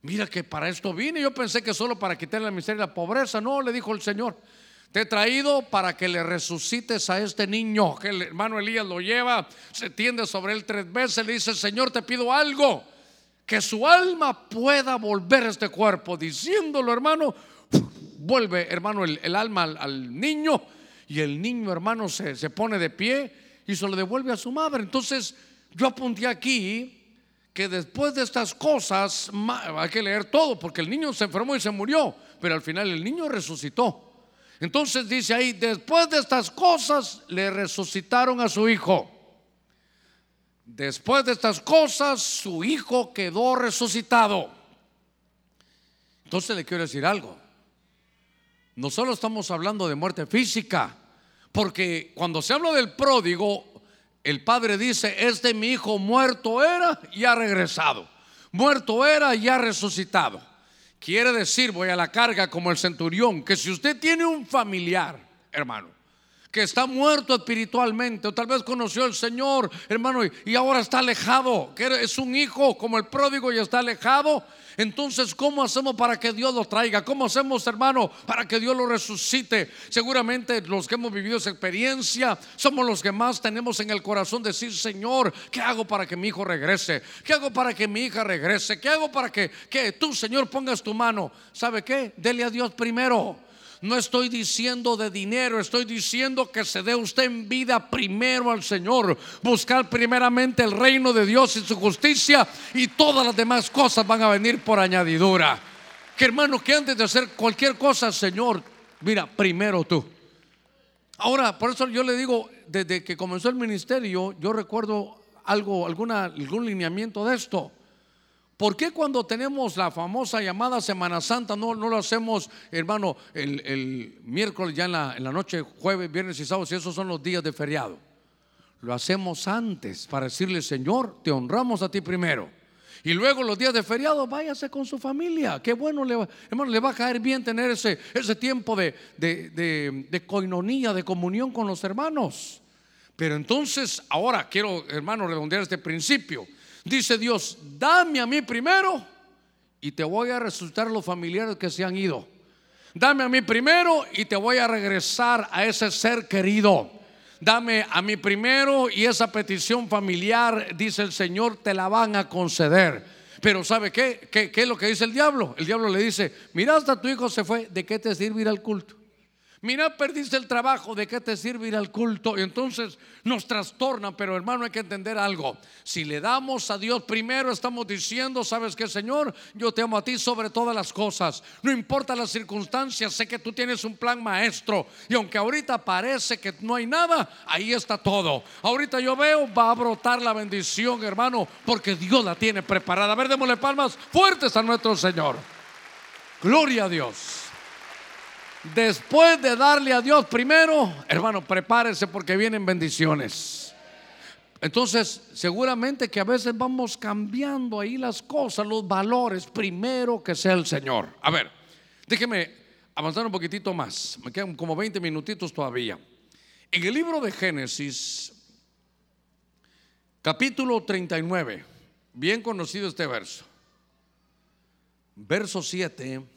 mira que para esto vine. Yo pensé que solo para quitarle la miseria y la pobreza. No, le dijo el Señor. te he traído para que le resucites a este niño, que el hermano Elías lo lleva, se tiende sobre él tres veces, le dice, Señor, te pido algo, que su alma pueda volver a este cuerpo, diciéndolo, hermano, vuelve, hermano, el, alma al, niño y el niño, hermano, se, se pone de pie y se lo devuelve a su madre. Entonces, yo apunté aquí que después de estas cosas, hay que leer todo, porque el niño se enfermó y se murió, pero al final el niño resucitó. Entonces dice ahí, después de estas cosas le resucitaron a su hijo. Después de estas cosas, su hijo quedó resucitado. Entonces le quiero decir algo. No solo estamos hablando de muerte física, porque cuando se habla del pródigo, el padre dice, este mi hijo muerto era y ha regresado. Muerto era y ha resucitado. Quiere decir, voy a la carga como el centurión, que si usted tiene un familiar, hermano, que está muerto espiritualmente, o tal vez conoció al Señor, hermano, y ahora está alejado, que es un hijo como el pródigo y está alejado. Entonces, ¿cómo hacemos para que Dios lo traiga? ¿Cómo hacemos, hermano, para que Dios lo resucite? Seguramente los que hemos vivido esa experiencia somos los que más tenemos en el corazón decir, Señor, ¿qué hago para que mi hijo regrese? ¿Qué hago para que mi hija regrese? ¿Qué hago para que, que tú, Señor, pongas tu mano? ¿Sabe qué? Dele a Dios primero. No estoy diciendo de dinero, estoy diciendo que se dé usted en vida primero al Señor. Buscar primeramente el reino de Dios y su justicia y todas las demás cosas van a venir por añadidura. Que hermano, que antes de hacer cualquier cosa, Señor, mira, primero tú. Ahora, por eso yo le digo, desde que comenzó el ministerio, yo recuerdo algo, alguna, algún lineamiento de esto. ¿Por qué cuando tenemos la famosa llamada Semana Santa no, no lo hacemos, hermano, el, miércoles ya en la, en la, noche, jueves, viernes y sábado, si esos son los días de feriado? Lo hacemos antes para decirle, Señor, te honramos a ti primero. Y luego los días de feriado, váyase con su familia. Qué bueno, le, hermano, le va a caer bien tener ese, ese tiempo de, de, de coinonía, de comunión con los hermanos. Pero entonces, ahora quiero, hermano, redondear este principio. Dice Dios, dame a mí primero y te voy a resucitar los familiares que se han ido. Dame a mí primero y te voy a regresar a ese ser querido. Dame a mí primero y esa petición familiar, dice el Señor, te la van a conceder. Pero ¿sabe qué? ¿Qué, qué es lo que dice el diablo? El diablo le dice, mira hasta tu hijo se fue, ¿de qué te sirve ir al culto? Mira, perdiste el trabajo, ¿de qué te sirve ir al culto? Y entonces nos trastorna, pero hermano hay que entender algo. Si le damos a Dios primero, estamos diciendo, ¿sabes qué, Señor? Yo te amo a ti sobre todas las cosas. No importa las circunstancias, sé que tú tienes un plan maestro. Y aunque ahorita parece que no hay nada, ahí está todo. Ahorita yo veo, va a brotar la bendición, hermano, porque Dios la tiene preparada. A ver, démosle palmas fuertes a nuestro Señor. Gloria a Dios. Después de darle a Dios primero, hermano, prepárese porque vienen bendiciones. Entonces, seguramente que a veces vamos cambiando ahí las cosas, los valores, primero que sea el Señor. A ver, déjeme avanzar un poquitito más. Me quedan como 20 minutitos todavía. En el libro de Génesis, capítulo 39, bien conocido este verso. Verso 7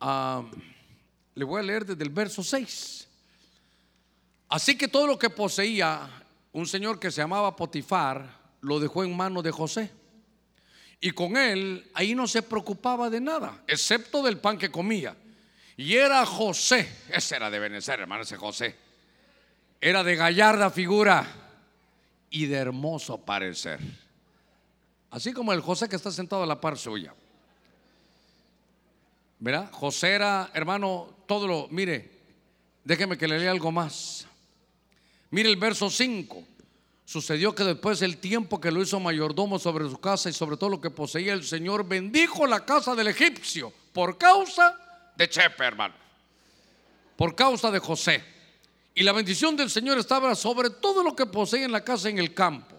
le voy a leer desde el verso 6. Así que todo lo que poseía un señor que se llamaba Potifar lo dejó en manos de José. Y con él ahí no se preocupaba de nada, excepto del pan que comía. Y era José, ese era de Benecer, hermano, ese José. Era de gallarda figura y de hermoso parecer. Así como el José que está sentado a la par suya. ¿Verdad? José era, hermano, todo lo, mire, déjeme que le lea algo más. Mire el verso 5. Sucedió que después del tiempo que lo hizo mayordomo sobre su casa y sobre todo lo que poseía el Señor, bendijo la casa del egipcio por causa de Chepe, hermano. Por causa de José. Y la bendición del Señor estaba sobre todo lo que poseía en la casa en el campo.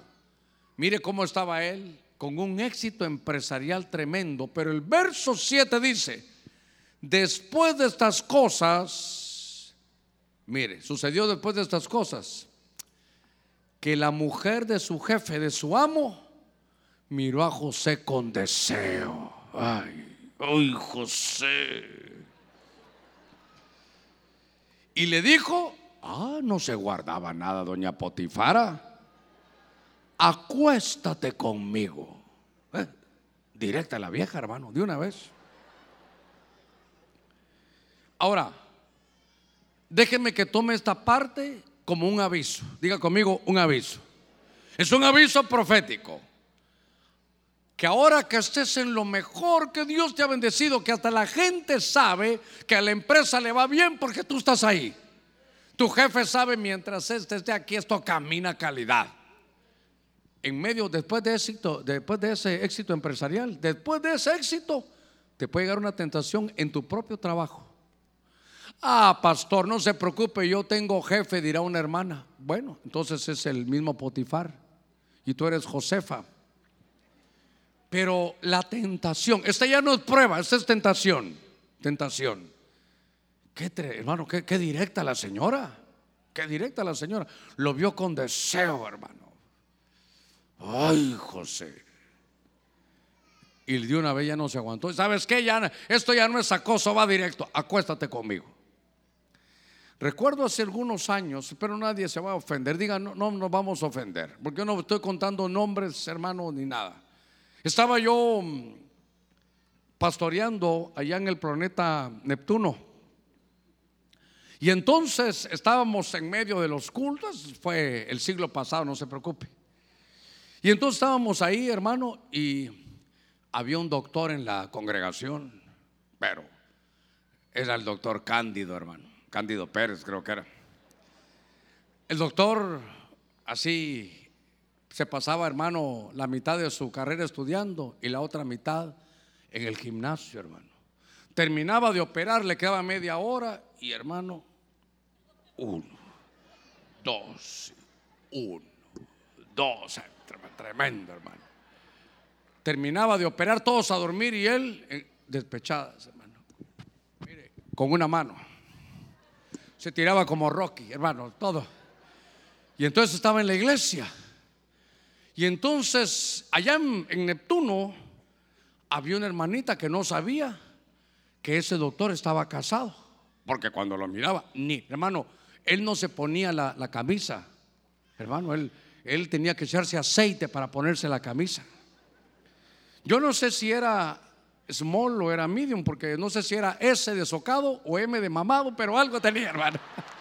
Mire cómo estaba él, con un éxito empresarial tremendo. Pero el verso 7 dice, Después de estas cosas, mire, sucedió después de estas cosas, que la mujer de su jefe, de su amo, miró a José con deseo. Ay, ay, José. Y le dijo, ah, no se guardaba nada, doña Potifara. Acuéstate conmigo. Eh, directa la vieja, hermano, de una vez. Ahora, déjeme que tome esta parte como un aviso. Diga conmigo, un aviso. Es un aviso profético. Que ahora que estés en lo mejor que Dios te ha bendecido, que hasta la gente sabe que a la empresa le va bien porque tú estás ahí. Tu jefe sabe mientras este esté aquí, esto camina calidad. En medio, después de éxito, después de ese éxito empresarial, después de ese éxito, te puede llegar una tentación en tu propio trabajo. Ah, pastor, no se preocupe, yo tengo jefe, dirá una hermana. Bueno, entonces es el mismo Potifar y tú eres Josefa. Pero la tentación, esta ya no es prueba, esta es tentación, tentación. Qué hermano, qué, qué directa la señora, qué directa la señora. Lo vio con deseo, hermano. Ay, José. Y de una vez ya no se aguantó. ¿Sabes qué? Ya, esto ya no es acoso, va directo. Acuéstate conmigo. Recuerdo hace algunos años, pero nadie se va a ofender. Diga, no, no nos vamos a ofender, porque yo no estoy contando nombres, hermano, ni nada. Estaba yo mm, pastoreando allá en el planeta Neptuno. Y entonces estábamos en medio de los cultos, fue el siglo pasado, no se preocupe. Y entonces estábamos ahí, hermano, y había un doctor en la congregación, pero era el doctor Cándido, hermano. Cándido Pérez, creo que era. El doctor así se pasaba, hermano, la mitad de su carrera estudiando y la otra mitad en el gimnasio, hermano. Terminaba de operar, le quedaba media hora y, hermano, uno, dos, uno, dos, tremendo, hermano. Terminaba de operar todos a dormir y él eh, despechadas, hermano. Mire, con una mano se tiraba como Rocky, hermano, todo. Y entonces estaba en la iglesia. Y entonces allá en, Neptuno había una hermanita que no sabía que ese doctor estaba casado. Porque cuando lo miraba, ni, hermano, él no se ponía la, la camisa. Hermano, él, él tenía que echarse aceite para ponerse la camisa. Yo no sé si era small o era medium, porque no sé si era S de socado o M de mamado, pero algo tenía, hermano. <laughs>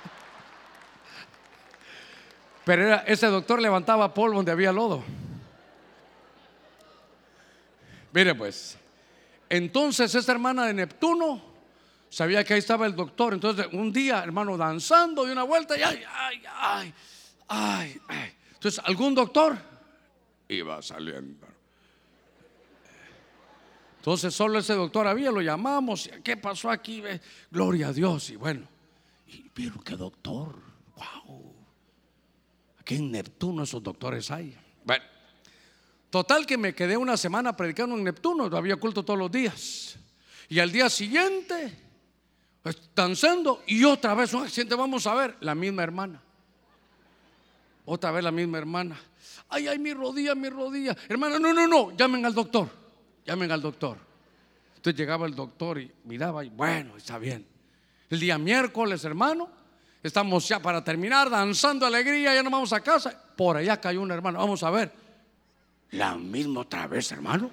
Pero ese doctor levantaba polvo donde había lodo. Mire pues, entonces esta hermana de Neptuno sabía que ahí estaba el doctor. Entonces un día, hermano, danzando de una vuelta y ay, ay, ay, ay, ay. Entonces algún doctor iba saliendo. Entonces solo ese doctor había, lo llamamos, ¿qué pasó aquí? Gloria a Dios. Y bueno, pero qué doctor, wow. Aquí en Neptuno esos doctores hay. Bueno, total que me quedé una semana predicando en Neptuno, había culto todos los días. Y al día siguiente, danzando, y otra vez un accidente, vamos a ver, la misma hermana. Otra vez la misma hermana. Ay, ay, mi rodilla, mi rodilla. Hermana, no, no, no, llamen al doctor llamen al doctor. Entonces llegaba el doctor y miraba y bueno, está bien. El día miércoles, hermano, estamos ya para terminar, danzando alegría, ya no vamos a casa. Por allá cayó un hermano, vamos a ver. La misma otra vez, hermano.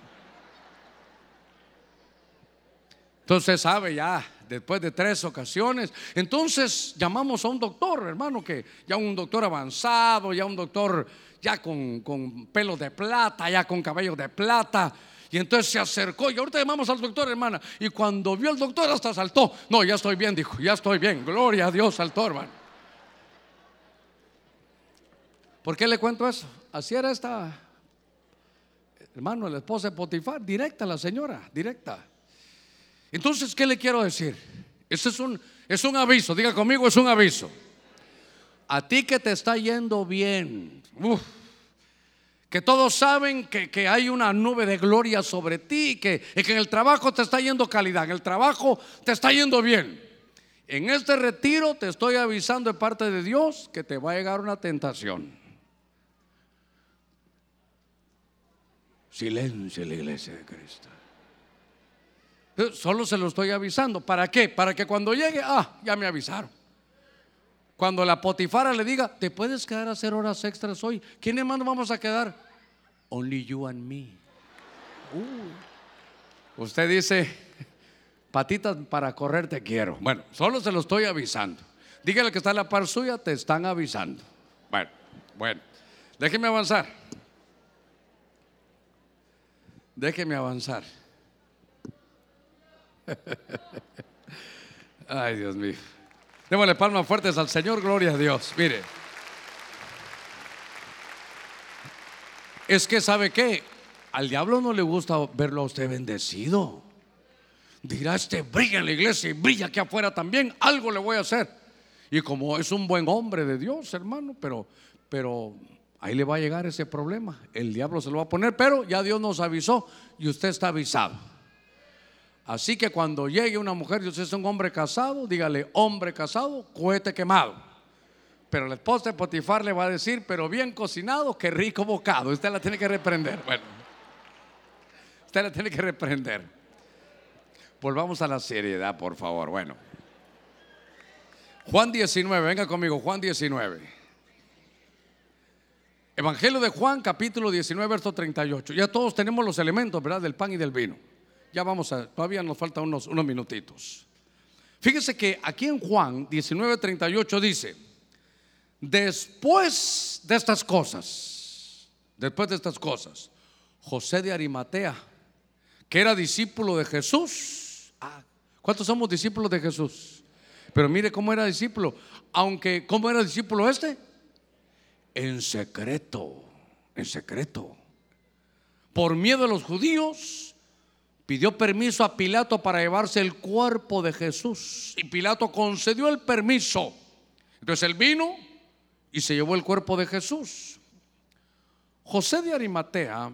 Entonces sabe ya, después de tres ocasiones, entonces llamamos a un doctor, hermano, que ya un doctor avanzado, ya un doctor ya con, con pelo de plata, ya con cabello de plata, y entonces se acercó y ahorita llamamos al doctor, hermana. Y cuando vio al doctor hasta saltó. No, ya estoy bien, dijo, ya estoy bien. Gloria a Dios, saltó, hermano. ¿Por qué le cuento eso? Así era esta, hermano, la esposa de Potifar, directa la señora, directa. Entonces, ¿qué le quiero decir? Este es un, es un aviso, diga conmigo, es un aviso. A ti que te está yendo bien, uf, que todos saben que, hay una nube de gloria sobre ti, que, que en el trabajo te está yendo calidad, en el trabajo te está yendo bien. En este retiro te estoy avisando de parte de Dios que te va a llegar una tentación. Silencio en la iglesia de Cristo. Solo se lo estoy avisando. ¿Para qué? Para que cuando llegue, ah, ya me avisaron. Cuando la potifara le diga, te puedes quedar a hacer horas extras hoy. ¿Quiénes más nos vamos a quedar? Only you and me. Uh. Usted dice, patitas para correr te quiero. Bueno, solo se lo estoy avisando. Dígale que está en la par suya, te están avisando. Bueno, bueno, déjeme avanzar. Déjeme avanzar. <laughs> Ay, Dios mío. Démosle palmas fuertes al Señor, gloria a Dios. Mire. Es que sabe que al diablo no le gusta verlo a usted bendecido. Dirá, este brilla en la iglesia y brilla aquí afuera también, algo le voy a hacer. Y como es un buen hombre de Dios, hermano, pero, pero ahí le va a llegar ese problema. El diablo se lo va a poner, pero ya Dios nos avisó y usted está avisado. Así que cuando llegue una mujer y usted es un hombre casado, dígale, hombre casado, cohete quemado. Pero la esposa de Potifar le va a decir, pero bien cocinado, qué rico bocado. Usted la tiene que reprender. Bueno, usted la tiene que reprender. Volvamos a la seriedad, por favor. Bueno, Juan 19, venga conmigo, Juan 19. Evangelio de Juan, capítulo 19, verso 38. Ya todos tenemos los elementos, ¿verdad? Del pan y del vino. Ya vamos a, todavía nos faltan unos, unos minutitos. Fíjese que aquí en Juan 19:38 dice, después de estas cosas, después de estas cosas, José de Arimatea, que era discípulo de Jesús, ah, ¿cuántos somos discípulos de Jesús? Pero mire cómo era discípulo, aunque, ¿cómo era discípulo este? En secreto, en secreto. Por miedo a los judíos, pidió permiso a Pilato para llevarse el cuerpo de Jesús. Y Pilato concedió el permiso. Entonces él vino y se llevó el cuerpo de Jesús. José de Arimatea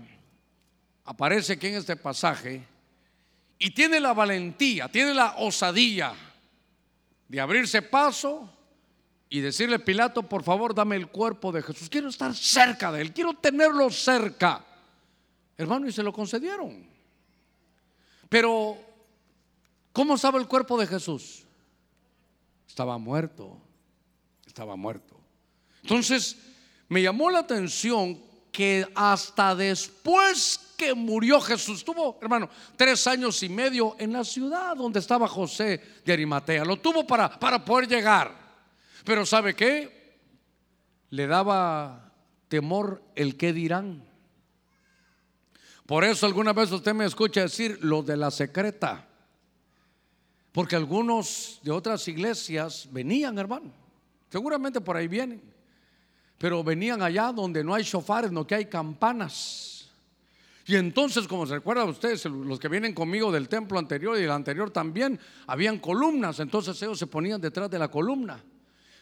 aparece aquí en este pasaje y tiene la valentía, tiene la osadía de abrirse paso y decirle Pilato, por favor, dame el cuerpo de Jesús. Quiero estar cerca de él, quiero tenerlo cerca. Hermano, y se lo concedieron. Pero, ¿cómo estaba el cuerpo de Jesús? Estaba muerto, estaba muerto. Entonces, me llamó la atención que hasta después que murió Jesús, tuvo, hermano, tres años y medio en la ciudad donde estaba José de Arimatea. Lo tuvo para, para poder llegar. Pero ¿sabe qué? Le daba temor el que dirán. Por eso alguna vez usted me escucha decir lo de la secreta. Porque algunos de otras iglesias venían, hermano. Seguramente por ahí vienen. Pero venían allá donde no hay shofares, no que hay campanas. Y entonces, como se recuerdan ustedes, los que vienen conmigo del templo anterior y del anterior también, habían columnas. Entonces ellos se ponían detrás de la columna.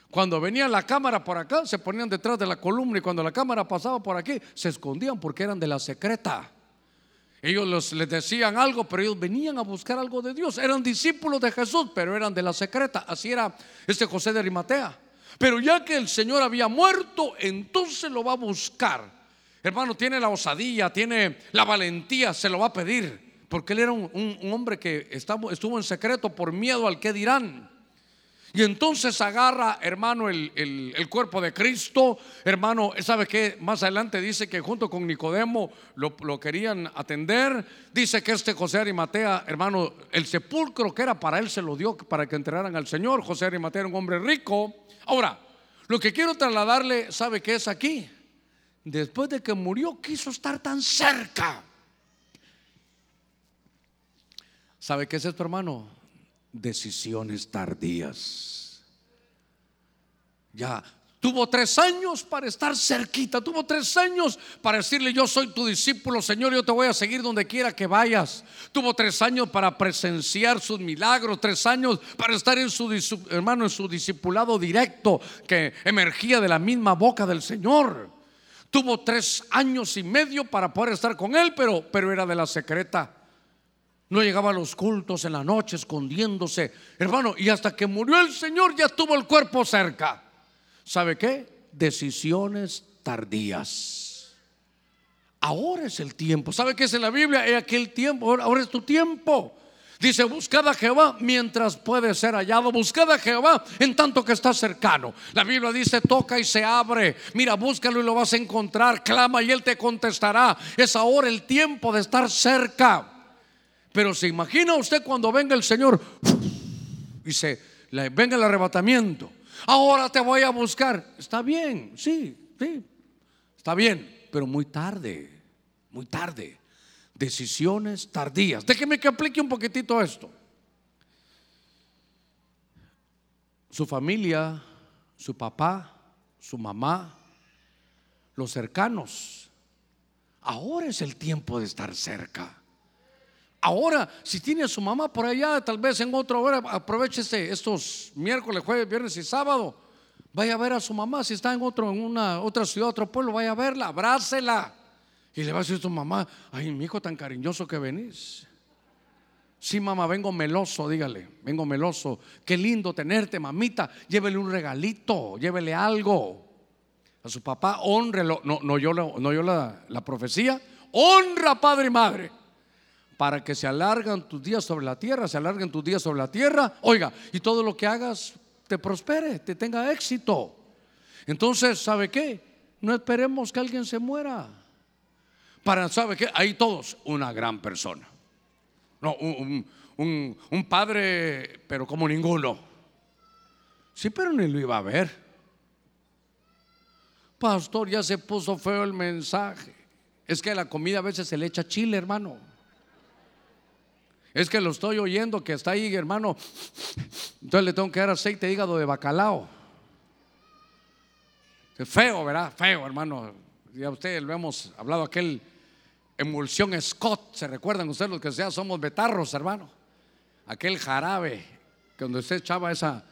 Cuando venía la cámara por acá, se ponían detrás de la columna. Y cuando la cámara pasaba por aquí, se escondían porque eran de la secreta. Ellos les decían algo, pero ellos venían a buscar algo de Dios. Eran discípulos de Jesús, pero eran de la secreta. Así era este José de Arimatea. Pero ya que el Señor había muerto, entonces lo va a buscar. Hermano, tiene la osadía, tiene la valentía, se lo va a pedir. Porque él era un, hombre que estuvo en secreto por miedo al que dirán. Y entonces agarra, hermano, el, cuerpo de Cristo. Hermano, ¿sabe qué? Más adelante dice que junto con Nicodemo lo, querían atender. Dice que este José Arimatea, hermano, el sepulcro que era para él se lo dio para que enterraran al Señor. José Arimatea era un hombre rico. Ahora, lo que quiero trasladarle, ¿sabe qué es aquí? Después de que murió, quiso estar tan cerca. ¿Sabe qué es esto, hermano? Decisiones tardías. Ya tuvo tres años para estar cerquita, tuvo tres años para decirle yo soy tu discípulo, Señor, yo te voy a seguir donde quiera que vayas. Tuvo tres años para presenciar sus milagros, tres años para estar en su hermano en su discipulado directo que emergía de la misma boca del Señor. Tuvo tres años y medio para poder estar con él, pero, pero era de la secreta. No llegaba a los cultos en la noche escondiéndose. Hermano, y hasta que murió el Señor ya tuvo el cuerpo cerca. ¿Sabe qué? Decisiones tardías. Ahora es el tiempo. ¿Sabe qué es en la Biblia? Es aquel tiempo. Ahora es tu tiempo. Dice, buscad a Jehová mientras puede ser hallado. Buscad a Jehová en tanto que está cercano. La Biblia dice, toca y se abre. Mira, búscalo y lo vas a encontrar. Clama y Él te contestará. Es ahora el tiempo de estar cerca. Pero se imagina usted cuando venga el Señor y se venga el arrebatamiento. Ahora te voy a buscar. Está bien, sí, sí. Está bien, pero muy tarde, muy tarde decisiones tardías. Déjeme que aplique un poquitito esto. Su familia, su papá, su mamá, los cercanos. Ahora es el tiempo de estar cerca. Ahora, si tiene a su mamá por allá, tal vez en otra hora, aproveche estos miércoles, jueves, viernes y sábado. Vaya a ver a su mamá. Si está en, otro, en una otra ciudad, otro pueblo, vaya a verla, abrácela. Y le va a decir a tu mamá, ay, mi hijo tan cariñoso que venís. Sí, mamá, vengo meloso, dígale, vengo meloso. Qué lindo tenerte, mamita. Llévele un regalito, llévele algo. A su papá, honrelo. No, no yo, no yo la, la profecía. Honra, padre y madre. Para que se alargan tus días sobre la tierra, se alarguen tus días sobre la tierra. Oiga, y todo lo que hagas te prospere, te tenga éxito. Entonces, ¿sabe qué? No esperemos que alguien se muera para, ¿sabe qué? Ahí todos, una gran persona. No, un, padre, pero como ninguno. Sí, pero ni lo iba a ver. Pastor, ya se puso feo el mensaje. Es que la comida a veces se le echa chile, hermano. Es que lo estoy oyendo que está ahí, hermano. Entonces le tengo que dar aceite de hígado de bacalao. Feo, ¿verdad? Feo, hermano. Ya ustedes lo hemos hablado, aquel emulsión Scott, ¿se recuerdan ustedes los que sea somos betarros, hermano? Aquel jarabe, que donde usted echaba esa,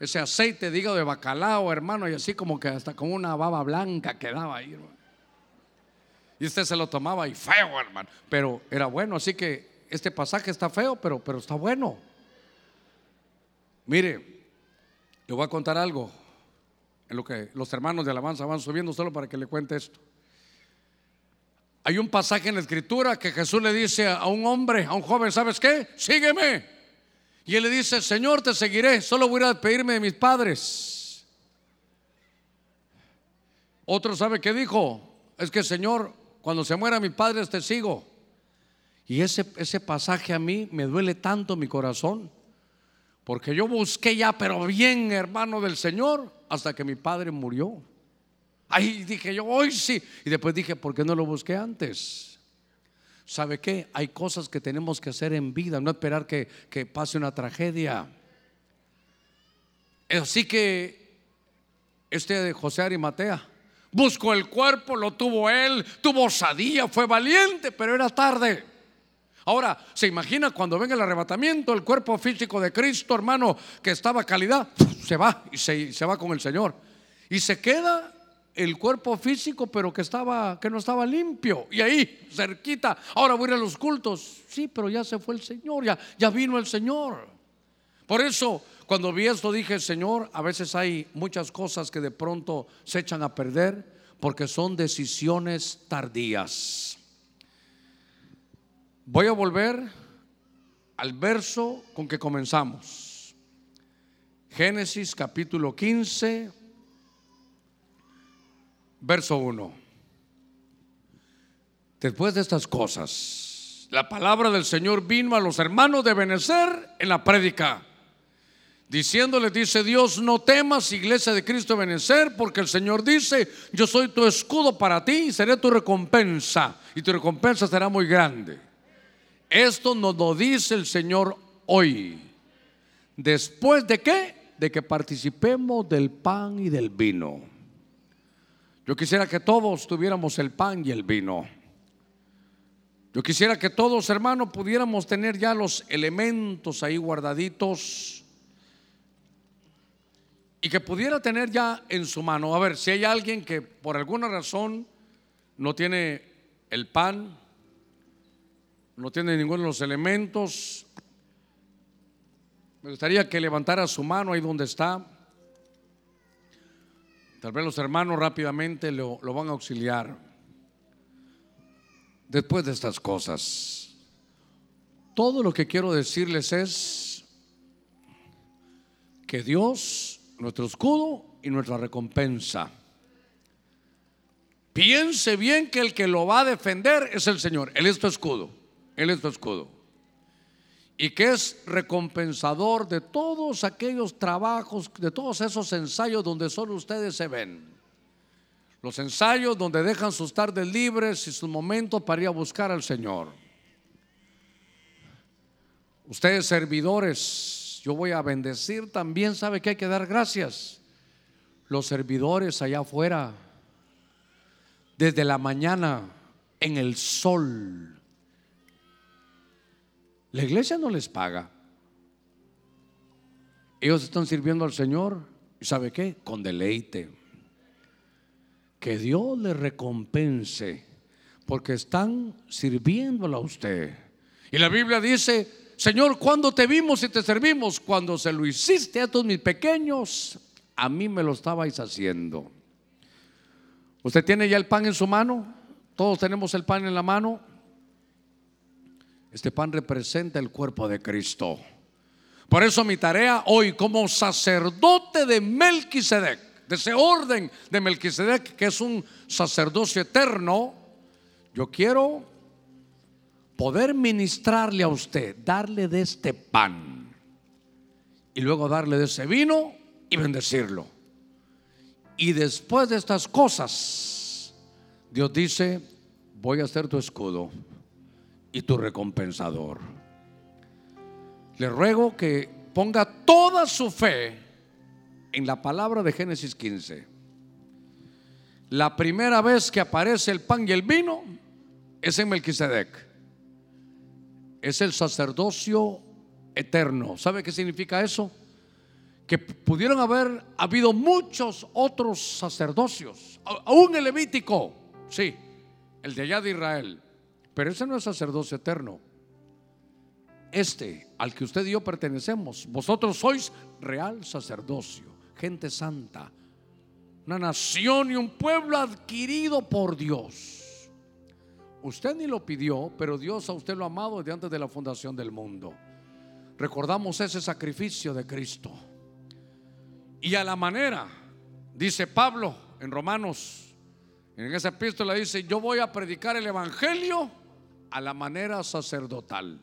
ese aceite, digo, de bacalao, hermano, y así como que hasta como una baba blanca quedaba ahí, hermano. Y usted se lo tomaba y feo, hermano, pero era bueno, así que este pasaje está feo, pero, pero está bueno. Mire, le voy a contar algo en lo que los hermanos de alabanza van subiendo solo para que le cuente esto. Hay un pasaje en la escritura que Jesús le dice a un hombre, a un joven, ¿sabes qué? Sígueme. Y él le dice, Señor, te seguiré, solo voy a despedirme de mis padres. Otro sabe qué dijo, es que Señor, cuando se muera mis padres te sigo. Y ese, ese pasaje a mí me duele tanto mi corazón, porque yo busqué ya, pero bien hermano del Señor, hasta que mi padre murió. Ahí dije yo, hoy sí. Y después dije, ¿por qué no lo busqué antes? ¿Sabe qué? Hay cosas que tenemos que hacer en vida, no esperar que, que pase una tragedia. Así que este de José Arimatea buscó el cuerpo, lo tuvo él, tuvo osadía, fue valiente, pero era tarde. Ahora, ¿se imagina cuando venga el arrebatamiento, el cuerpo físico de Cristo, hermano, que estaba calidad, se va y se, va con el Señor? Y se queda el cuerpo físico, pero que estaba, que no estaba limpio. Y ahí, cerquita, ahora voy a ir a los cultos. Sí, pero ya se fue el Señor, ya, ya vino el Señor. Por eso, cuando vi esto, dije, Señor, a veces hay muchas cosas que de pronto se echan a perder porque son decisiones tardías. Voy a volver al verso con que comenzamos. Génesis capítulo 15, verso 1. Después de estas cosas, la palabra del Señor vino a los hermanos de Benecer en la prédica, diciéndoles, dice Dios, no temas, iglesia de Cristo de Benecer, porque el Señor dice, yo soy tu escudo para ti y seré tu recompensa, y tu recompensa será muy grande. Esto nos lo dice el Señor hoy. Después de qué? De que participemos del pan y del vino. Yo quisiera que todos tuviéramos el pan y el vino. Yo quisiera que todos, hermanos, pudiéramos tener ya los elementos ahí guardaditos y que pudiera tener ya en su mano. A ver, si hay alguien que por alguna razón no tiene el pan, no tiene ninguno de los elementos, me gustaría que levantara su mano ahí donde está. Tal vez los hermanos rápidamente lo, van a auxiliar. Después de estas cosas, Todo lo que quiero decirles es que Dios, nuestro escudo y nuestra recompensa. Piense bien que el que lo va a defender es el Señor. Él es tu escudo. Él es tu escudo. Y que es recompensador de todos aquellos trabajos, de todos esos ensayos donde solo ustedes se ven. Los ensayos donde dejan sus tardes libres y sus momentos para ir a buscar al Señor. Ustedes servidores, yo voy a bendecir también, sabe que hay que dar gracias. Los servidores allá afuera, desde la mañana, en el sol. La iglesia no les paga. Ellos están sirviendo al Señor, ¿y sabe qué? Con deleite. Que Dios les recompense, porque están sirviéndola a usted. Y la Biblia dice, Señor, ¿cuándo te vimos y te servimos? Cuando se lo hiciste a estos mis pequeños, a mí me lo estabais haciendo. ¿Usted tiene ya el pan en su mano? Todos tenemos el pan en la mano. Este pan representa el cuerpo de Cristo. Por eso mi tarea hoy como sacerdote de Melquisedec, de ese orden de Melquisedec, que es un sacerdocio eterno, yo quiero poder ministrarle a usted, darle de este pan y luego darle de ese vino y bendecirlo. Y después de estas cosas, Dios dice, voy a ser tu escudo y tu recompensador. Le ruego que ponga toda su fe en la palabra de Génesis 15. La primera vez que aparece el pan y el vino es en Melquisedec es el sacerdocio eterno. ¿Sabe qué significa eso? Que pudieron haber habido muchos otros sacerdocios, aún el levítico, sí, el de allá de Israel, pero ese no es sacerdocio eterno. Este al que usted y yo pertenecemos, vosotros sois real sacerdocio, gente santa, una nación y un pueblo adquirido por Dios. Usted ni lo pidió, pero Dios a usted lo ha amado desde antes de la fundación del mundo. Recordamos ese sacrificio de Cristo. Y a la manera, dice Pablo en Romanos, en esa epístola dice, yo voy a predicar el Evangelio a la manera sacerdotal.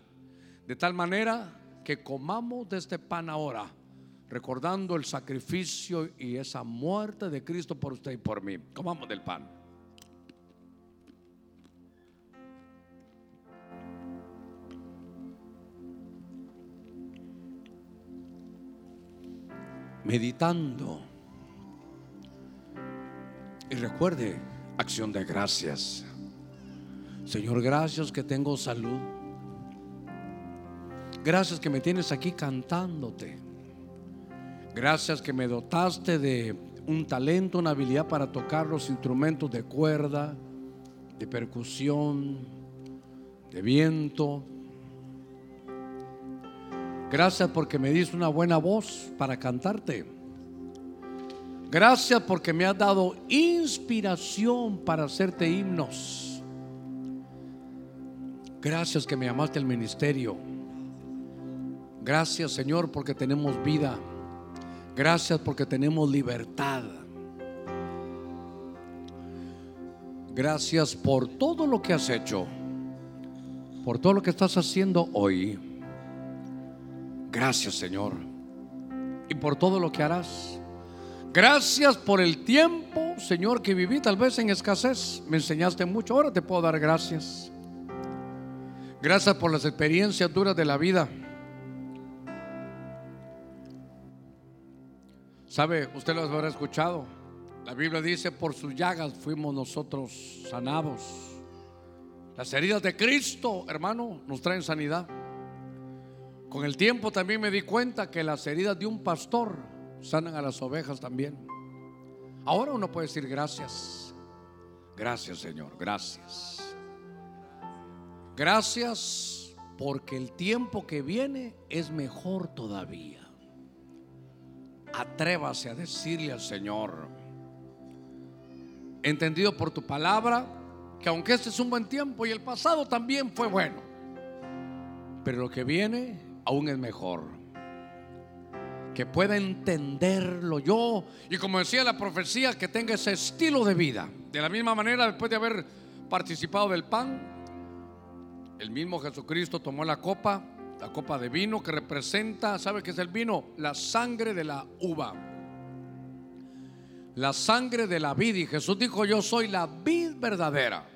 De tal manera que comamos de este pan ahora, recordando el sacrificio y esa muerte de Cristo por usted y por mí. Comamos del pan. meditando. Y recuerde, acción de gracias. Señor, gracias que tengo salud. Gracias que me tienes aquí cantándote. Gracias que me dotaste de un talento, una habilidad para tocar los instrumentos de cuerda, de percusión, de viento. Gracias porque me diste una buena voz para cantarte. Gracias porque me has dado inspiración para hacerte himnos. Gracias que me llamaste al ministerio. Gracias Señor porque tenemos vida. Gracias porque tenemos libertad. Gracias por todo lo que has hecho. Por todo lo que estás haciendo hoy. Gracias Señor. Y por todo lo que harás. Gracias por el tiempo, Señor, que viví tal vez en escasez. Me enseñaste mucho. Ahora te puedo dar gracias. Gracias por las experiencias duras de la vida. ¿Sabe? Usted lo habrá escuchado. La Biblia dice, por sus llagas fuimos nosotros sanados. Las heridas de Cristo, hermano, nos traen sanidad. Con el tiempo también me di cuenta que las heridas de un pastor sanan a las ovejas también. Ahora uno puede decir gracias. Gracias Señor, gracias. Gracias porque el tiempo que viene es mejor todavía. Atrévase a decirle al Señor, entendido por tu palabra, que aunque este es un buen tiempo y el pasado también fue bueno, pero lo que viene aún es mejor. Que pueda entenderlo yo y como decía la profecía, que tenga ese estilo de vida. De la misma manera, después de haber participado del pan, el mismo Jesucristo tomó la copa, la copa de vino que representa, ¿sabe qué es el vino? La sangre de la uva. La sangre de la vid. Y Jesús dijo, yo soy la vid verdadera.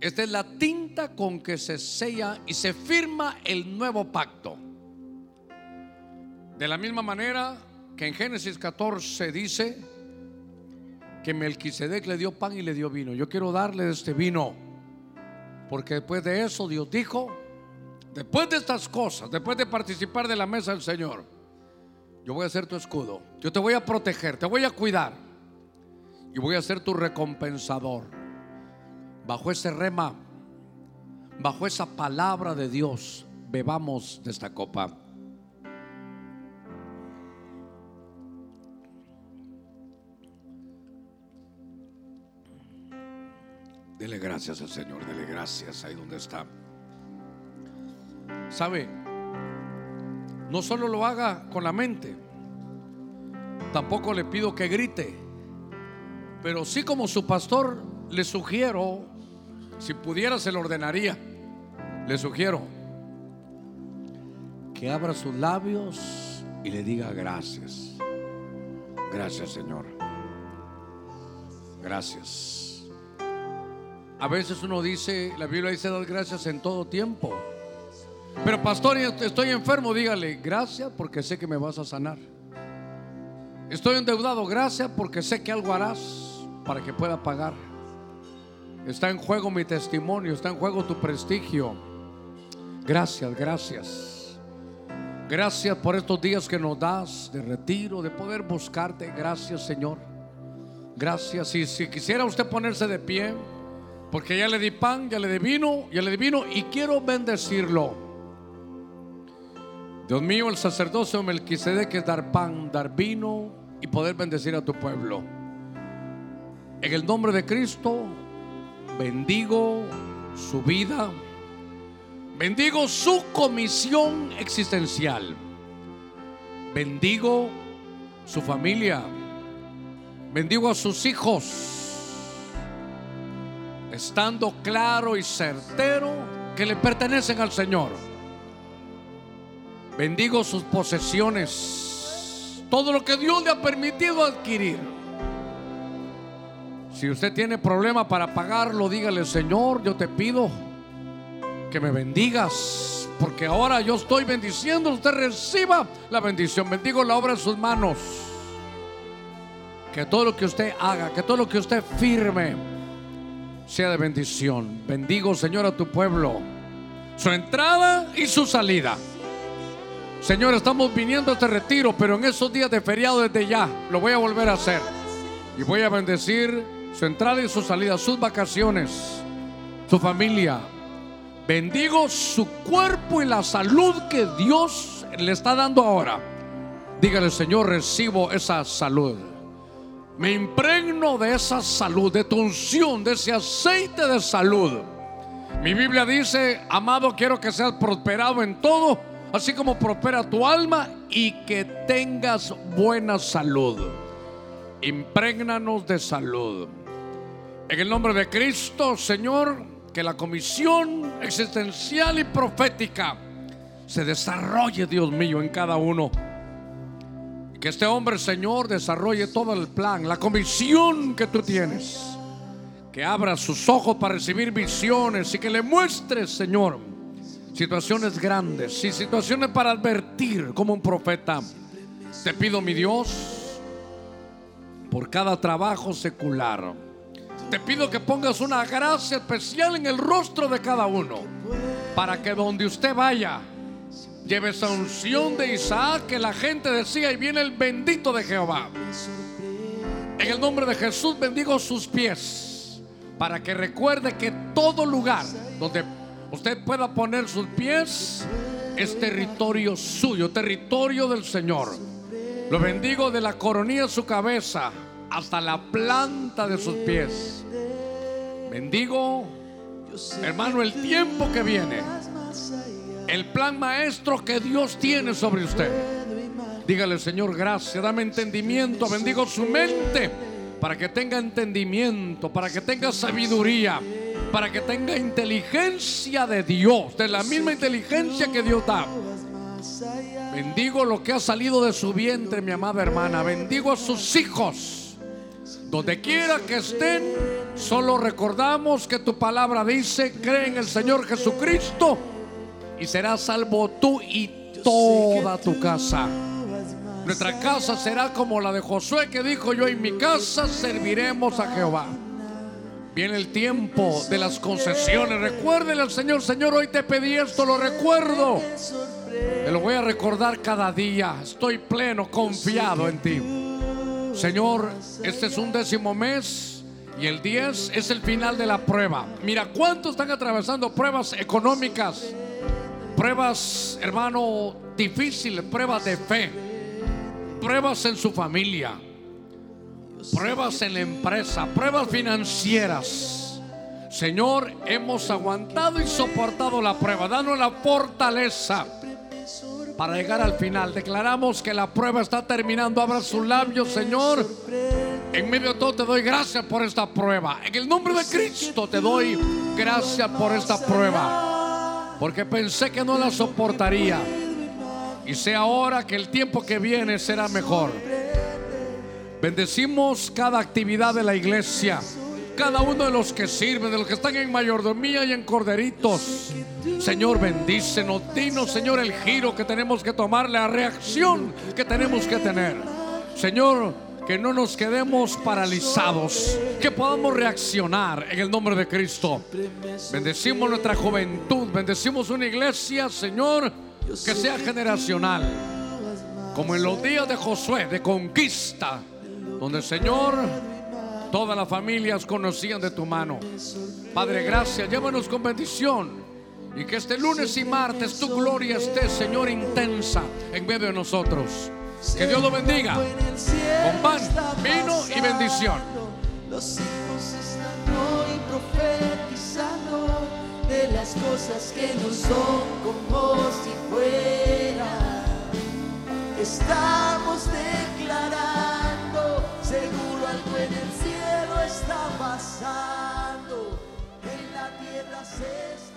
Esta es la tinta con que se sella y se firma el nuevo pacto. De la misma manera que en Génesis 14 dice que Melquisedec le dio pan y le dio vino. Yo quiero darle este vino porque después de eso Dios dijo, después de estas cosas, después de participar de la mesa del Señor, yo voy a ser tu escudo. Yo te voy a proteger, te voy a cuidar y voy a ser tu recompensador. Bajo ese rema, bajo esa palabra de Dios, bebamos de esta copa. Dele gracias al Señor, dele gracias ahí donde está. ¿Sabe? No solo lo haga con la mente, tampoco le pido que grite, pero sí como su pastor le sugiero, si pudiera se lo ordenaría, le sugiero que abra sus labios y le diga gracias. Gracias Señor. Gracias. A veces uno dice, la Biblia dice dar gracias en todo tiempo. Pero pastor, estoy enfermo, dígale, gracias porque sé que me vas a sanar. Estoy endeudado, gracias porque sé que algo harás para que pueda pagar. Está en juego mi testimonio, está en juego tu prestigio. Gracias, gracias. Gracias por estos días que nos das de retiro, de poder buscarte. Gracias, Señor. Gracias. Y si quisiera usted ponerse de pie. Porque ya le di pan, ya le di vino, ya le di vino y quiero bendecirlo. Dios mío, el sacerdocio Melquisedec es dar pan, dar vino y poder bendecir a tu pueblo. En el nombre de Cristo, bendigo su vida, bendigo su comisión existencial, bendigo su familia, bendigo a sus hijos estando claro y certero que le pertenecen al Señor. Bendigo sus posesiones, todo lo que Dios le ha permitido adquirir. Si usted tiene problema para pagarlo, dígale, Señor, yo te pido que me bendigas, porque ahora yo estoy bendiciendo, usted reciba la bendición. Bendigo la obra de sus manos. Que todo lo que usted haga, que todo lo que usted firme, sea de bendición. Bendigo, Señor, a tu pueblo, su entrada y su salida. Señor, estamos viniendo a este retiro, pero en esos días de feriado desde ya lo voy a volver a hacer. Y voy a bendecir su entrada y su salida, sus vacaciones, su familia. Bendigo su cuerpo y la salud que Dios le está dando ahora. Dígale, Señor, recibo esa salud. Me impregno de esa salud, de tu unción, de ese aceite de salud. Mi Biblia dice, amado, quiero que seas prosperado en todo, así como prospera tu alma y que tengas buena salud. Impregnanos de salud. En el nombre de Cristo, Señor, que la comisión existencial y profética se desarrolle, Dios mío, en cada uno que este hombre, Señor, desarrolle todo el plan, la comisión que tú tienes. Que abra sus ojos para recibir visiones y que le muestres, Señor, situaciones grandes y situaciones para advertir como un profeta. Te pido, mi Dios, por cada trabajo secular. Te pido que pongas una gracia especial en el rostro de cada uno. Para que donde usted vaya, Lleve esa unción de Isaac que la gente decía y viene el bendito de Jehová. En el nombre de Jesús bendigo sus pies para que recuerde que todo lugar donde usted pueda poner sus pies es territorio suyo, territorio del Señor. Lo bendigo de la coronilla de su cabeza hasta la planta de sus pies. Bendigo, hermano, el tiempo que viene el plan maestro que Dios tiene sobre usted. Dígale, Señor, gracias, dame entendimiento, bendigo su mente para que tenga entendimiento, para que tenga sabiduría, para que tenga inteligencia de Dios, de la misma inteligencia que Dios da. Bendigo lo que ha salido de su vientre, mi amada hermana. Bendigo a sus hijos. Donde quiera que estén, solo recordamos que tu palabra dice, cree en el Señor Jesucristo y serás salvo tú y toda tu casa. Nuestra casa será como la de Josué que dijo yo en mi casa serviremos a Jehová. Viene el tiempo de las concesiones. Recuérdele al Señor, Señor, hoy te pedí esto, lo recuerdo. Te lo voy a recordar cada día. Estoy pleno, confiado en ti. Señor, este es un décimo mes y el 10 es el final de la prueba. Mira, ¿cuántos están atravesando pruebas económicas? Pruebas, hermano, difíciles, pruebas de fe, pruebas en su familia, pruebas en la empresa, pruebas financieras. Señor, hemos aguantado y soportado la prueba. Danos la fortaleza para llegar al final. Declaramos que la prueba está terminando. Abra sus labios, Señor. En medio de todo te doy gracias por esta prueba. En el nombre de Cristo te doy gracias por esta prueba. Porque pensé que no la soportaría. Y sé ahora que el tiempo que viene será mejor. Bendecimos cada actividad de la iglesia. Cada uno de los que sirven, de los que están en mayordomía y en corderitos. Señor, bendícenos. Dinos, Señor, el giro que tenemos que tomar, la reacción que tenemos que tener. Señor, que no nos quedemos paralizados, que podamos reaccionar en el nombre de Cristo. Bendecimos nuestra juventud, bendecimos una iglesia, Señor, que sea generacional, como en los días de Josué, de conquista, donde, Señor, todas las familias conocían de tu mano. Padre, gracias, llévanos con bendición. Y que este lunes y martes tu gloria esté, Señor, intensa en medio de nosotros. Que Dios lo bendiga con pan, vino y bendición. Los hijos están hoy profetizando de las cosas que no son como si fueran. Estamos declarando, seguro algo en el cielo está pasando, en la tierra se está.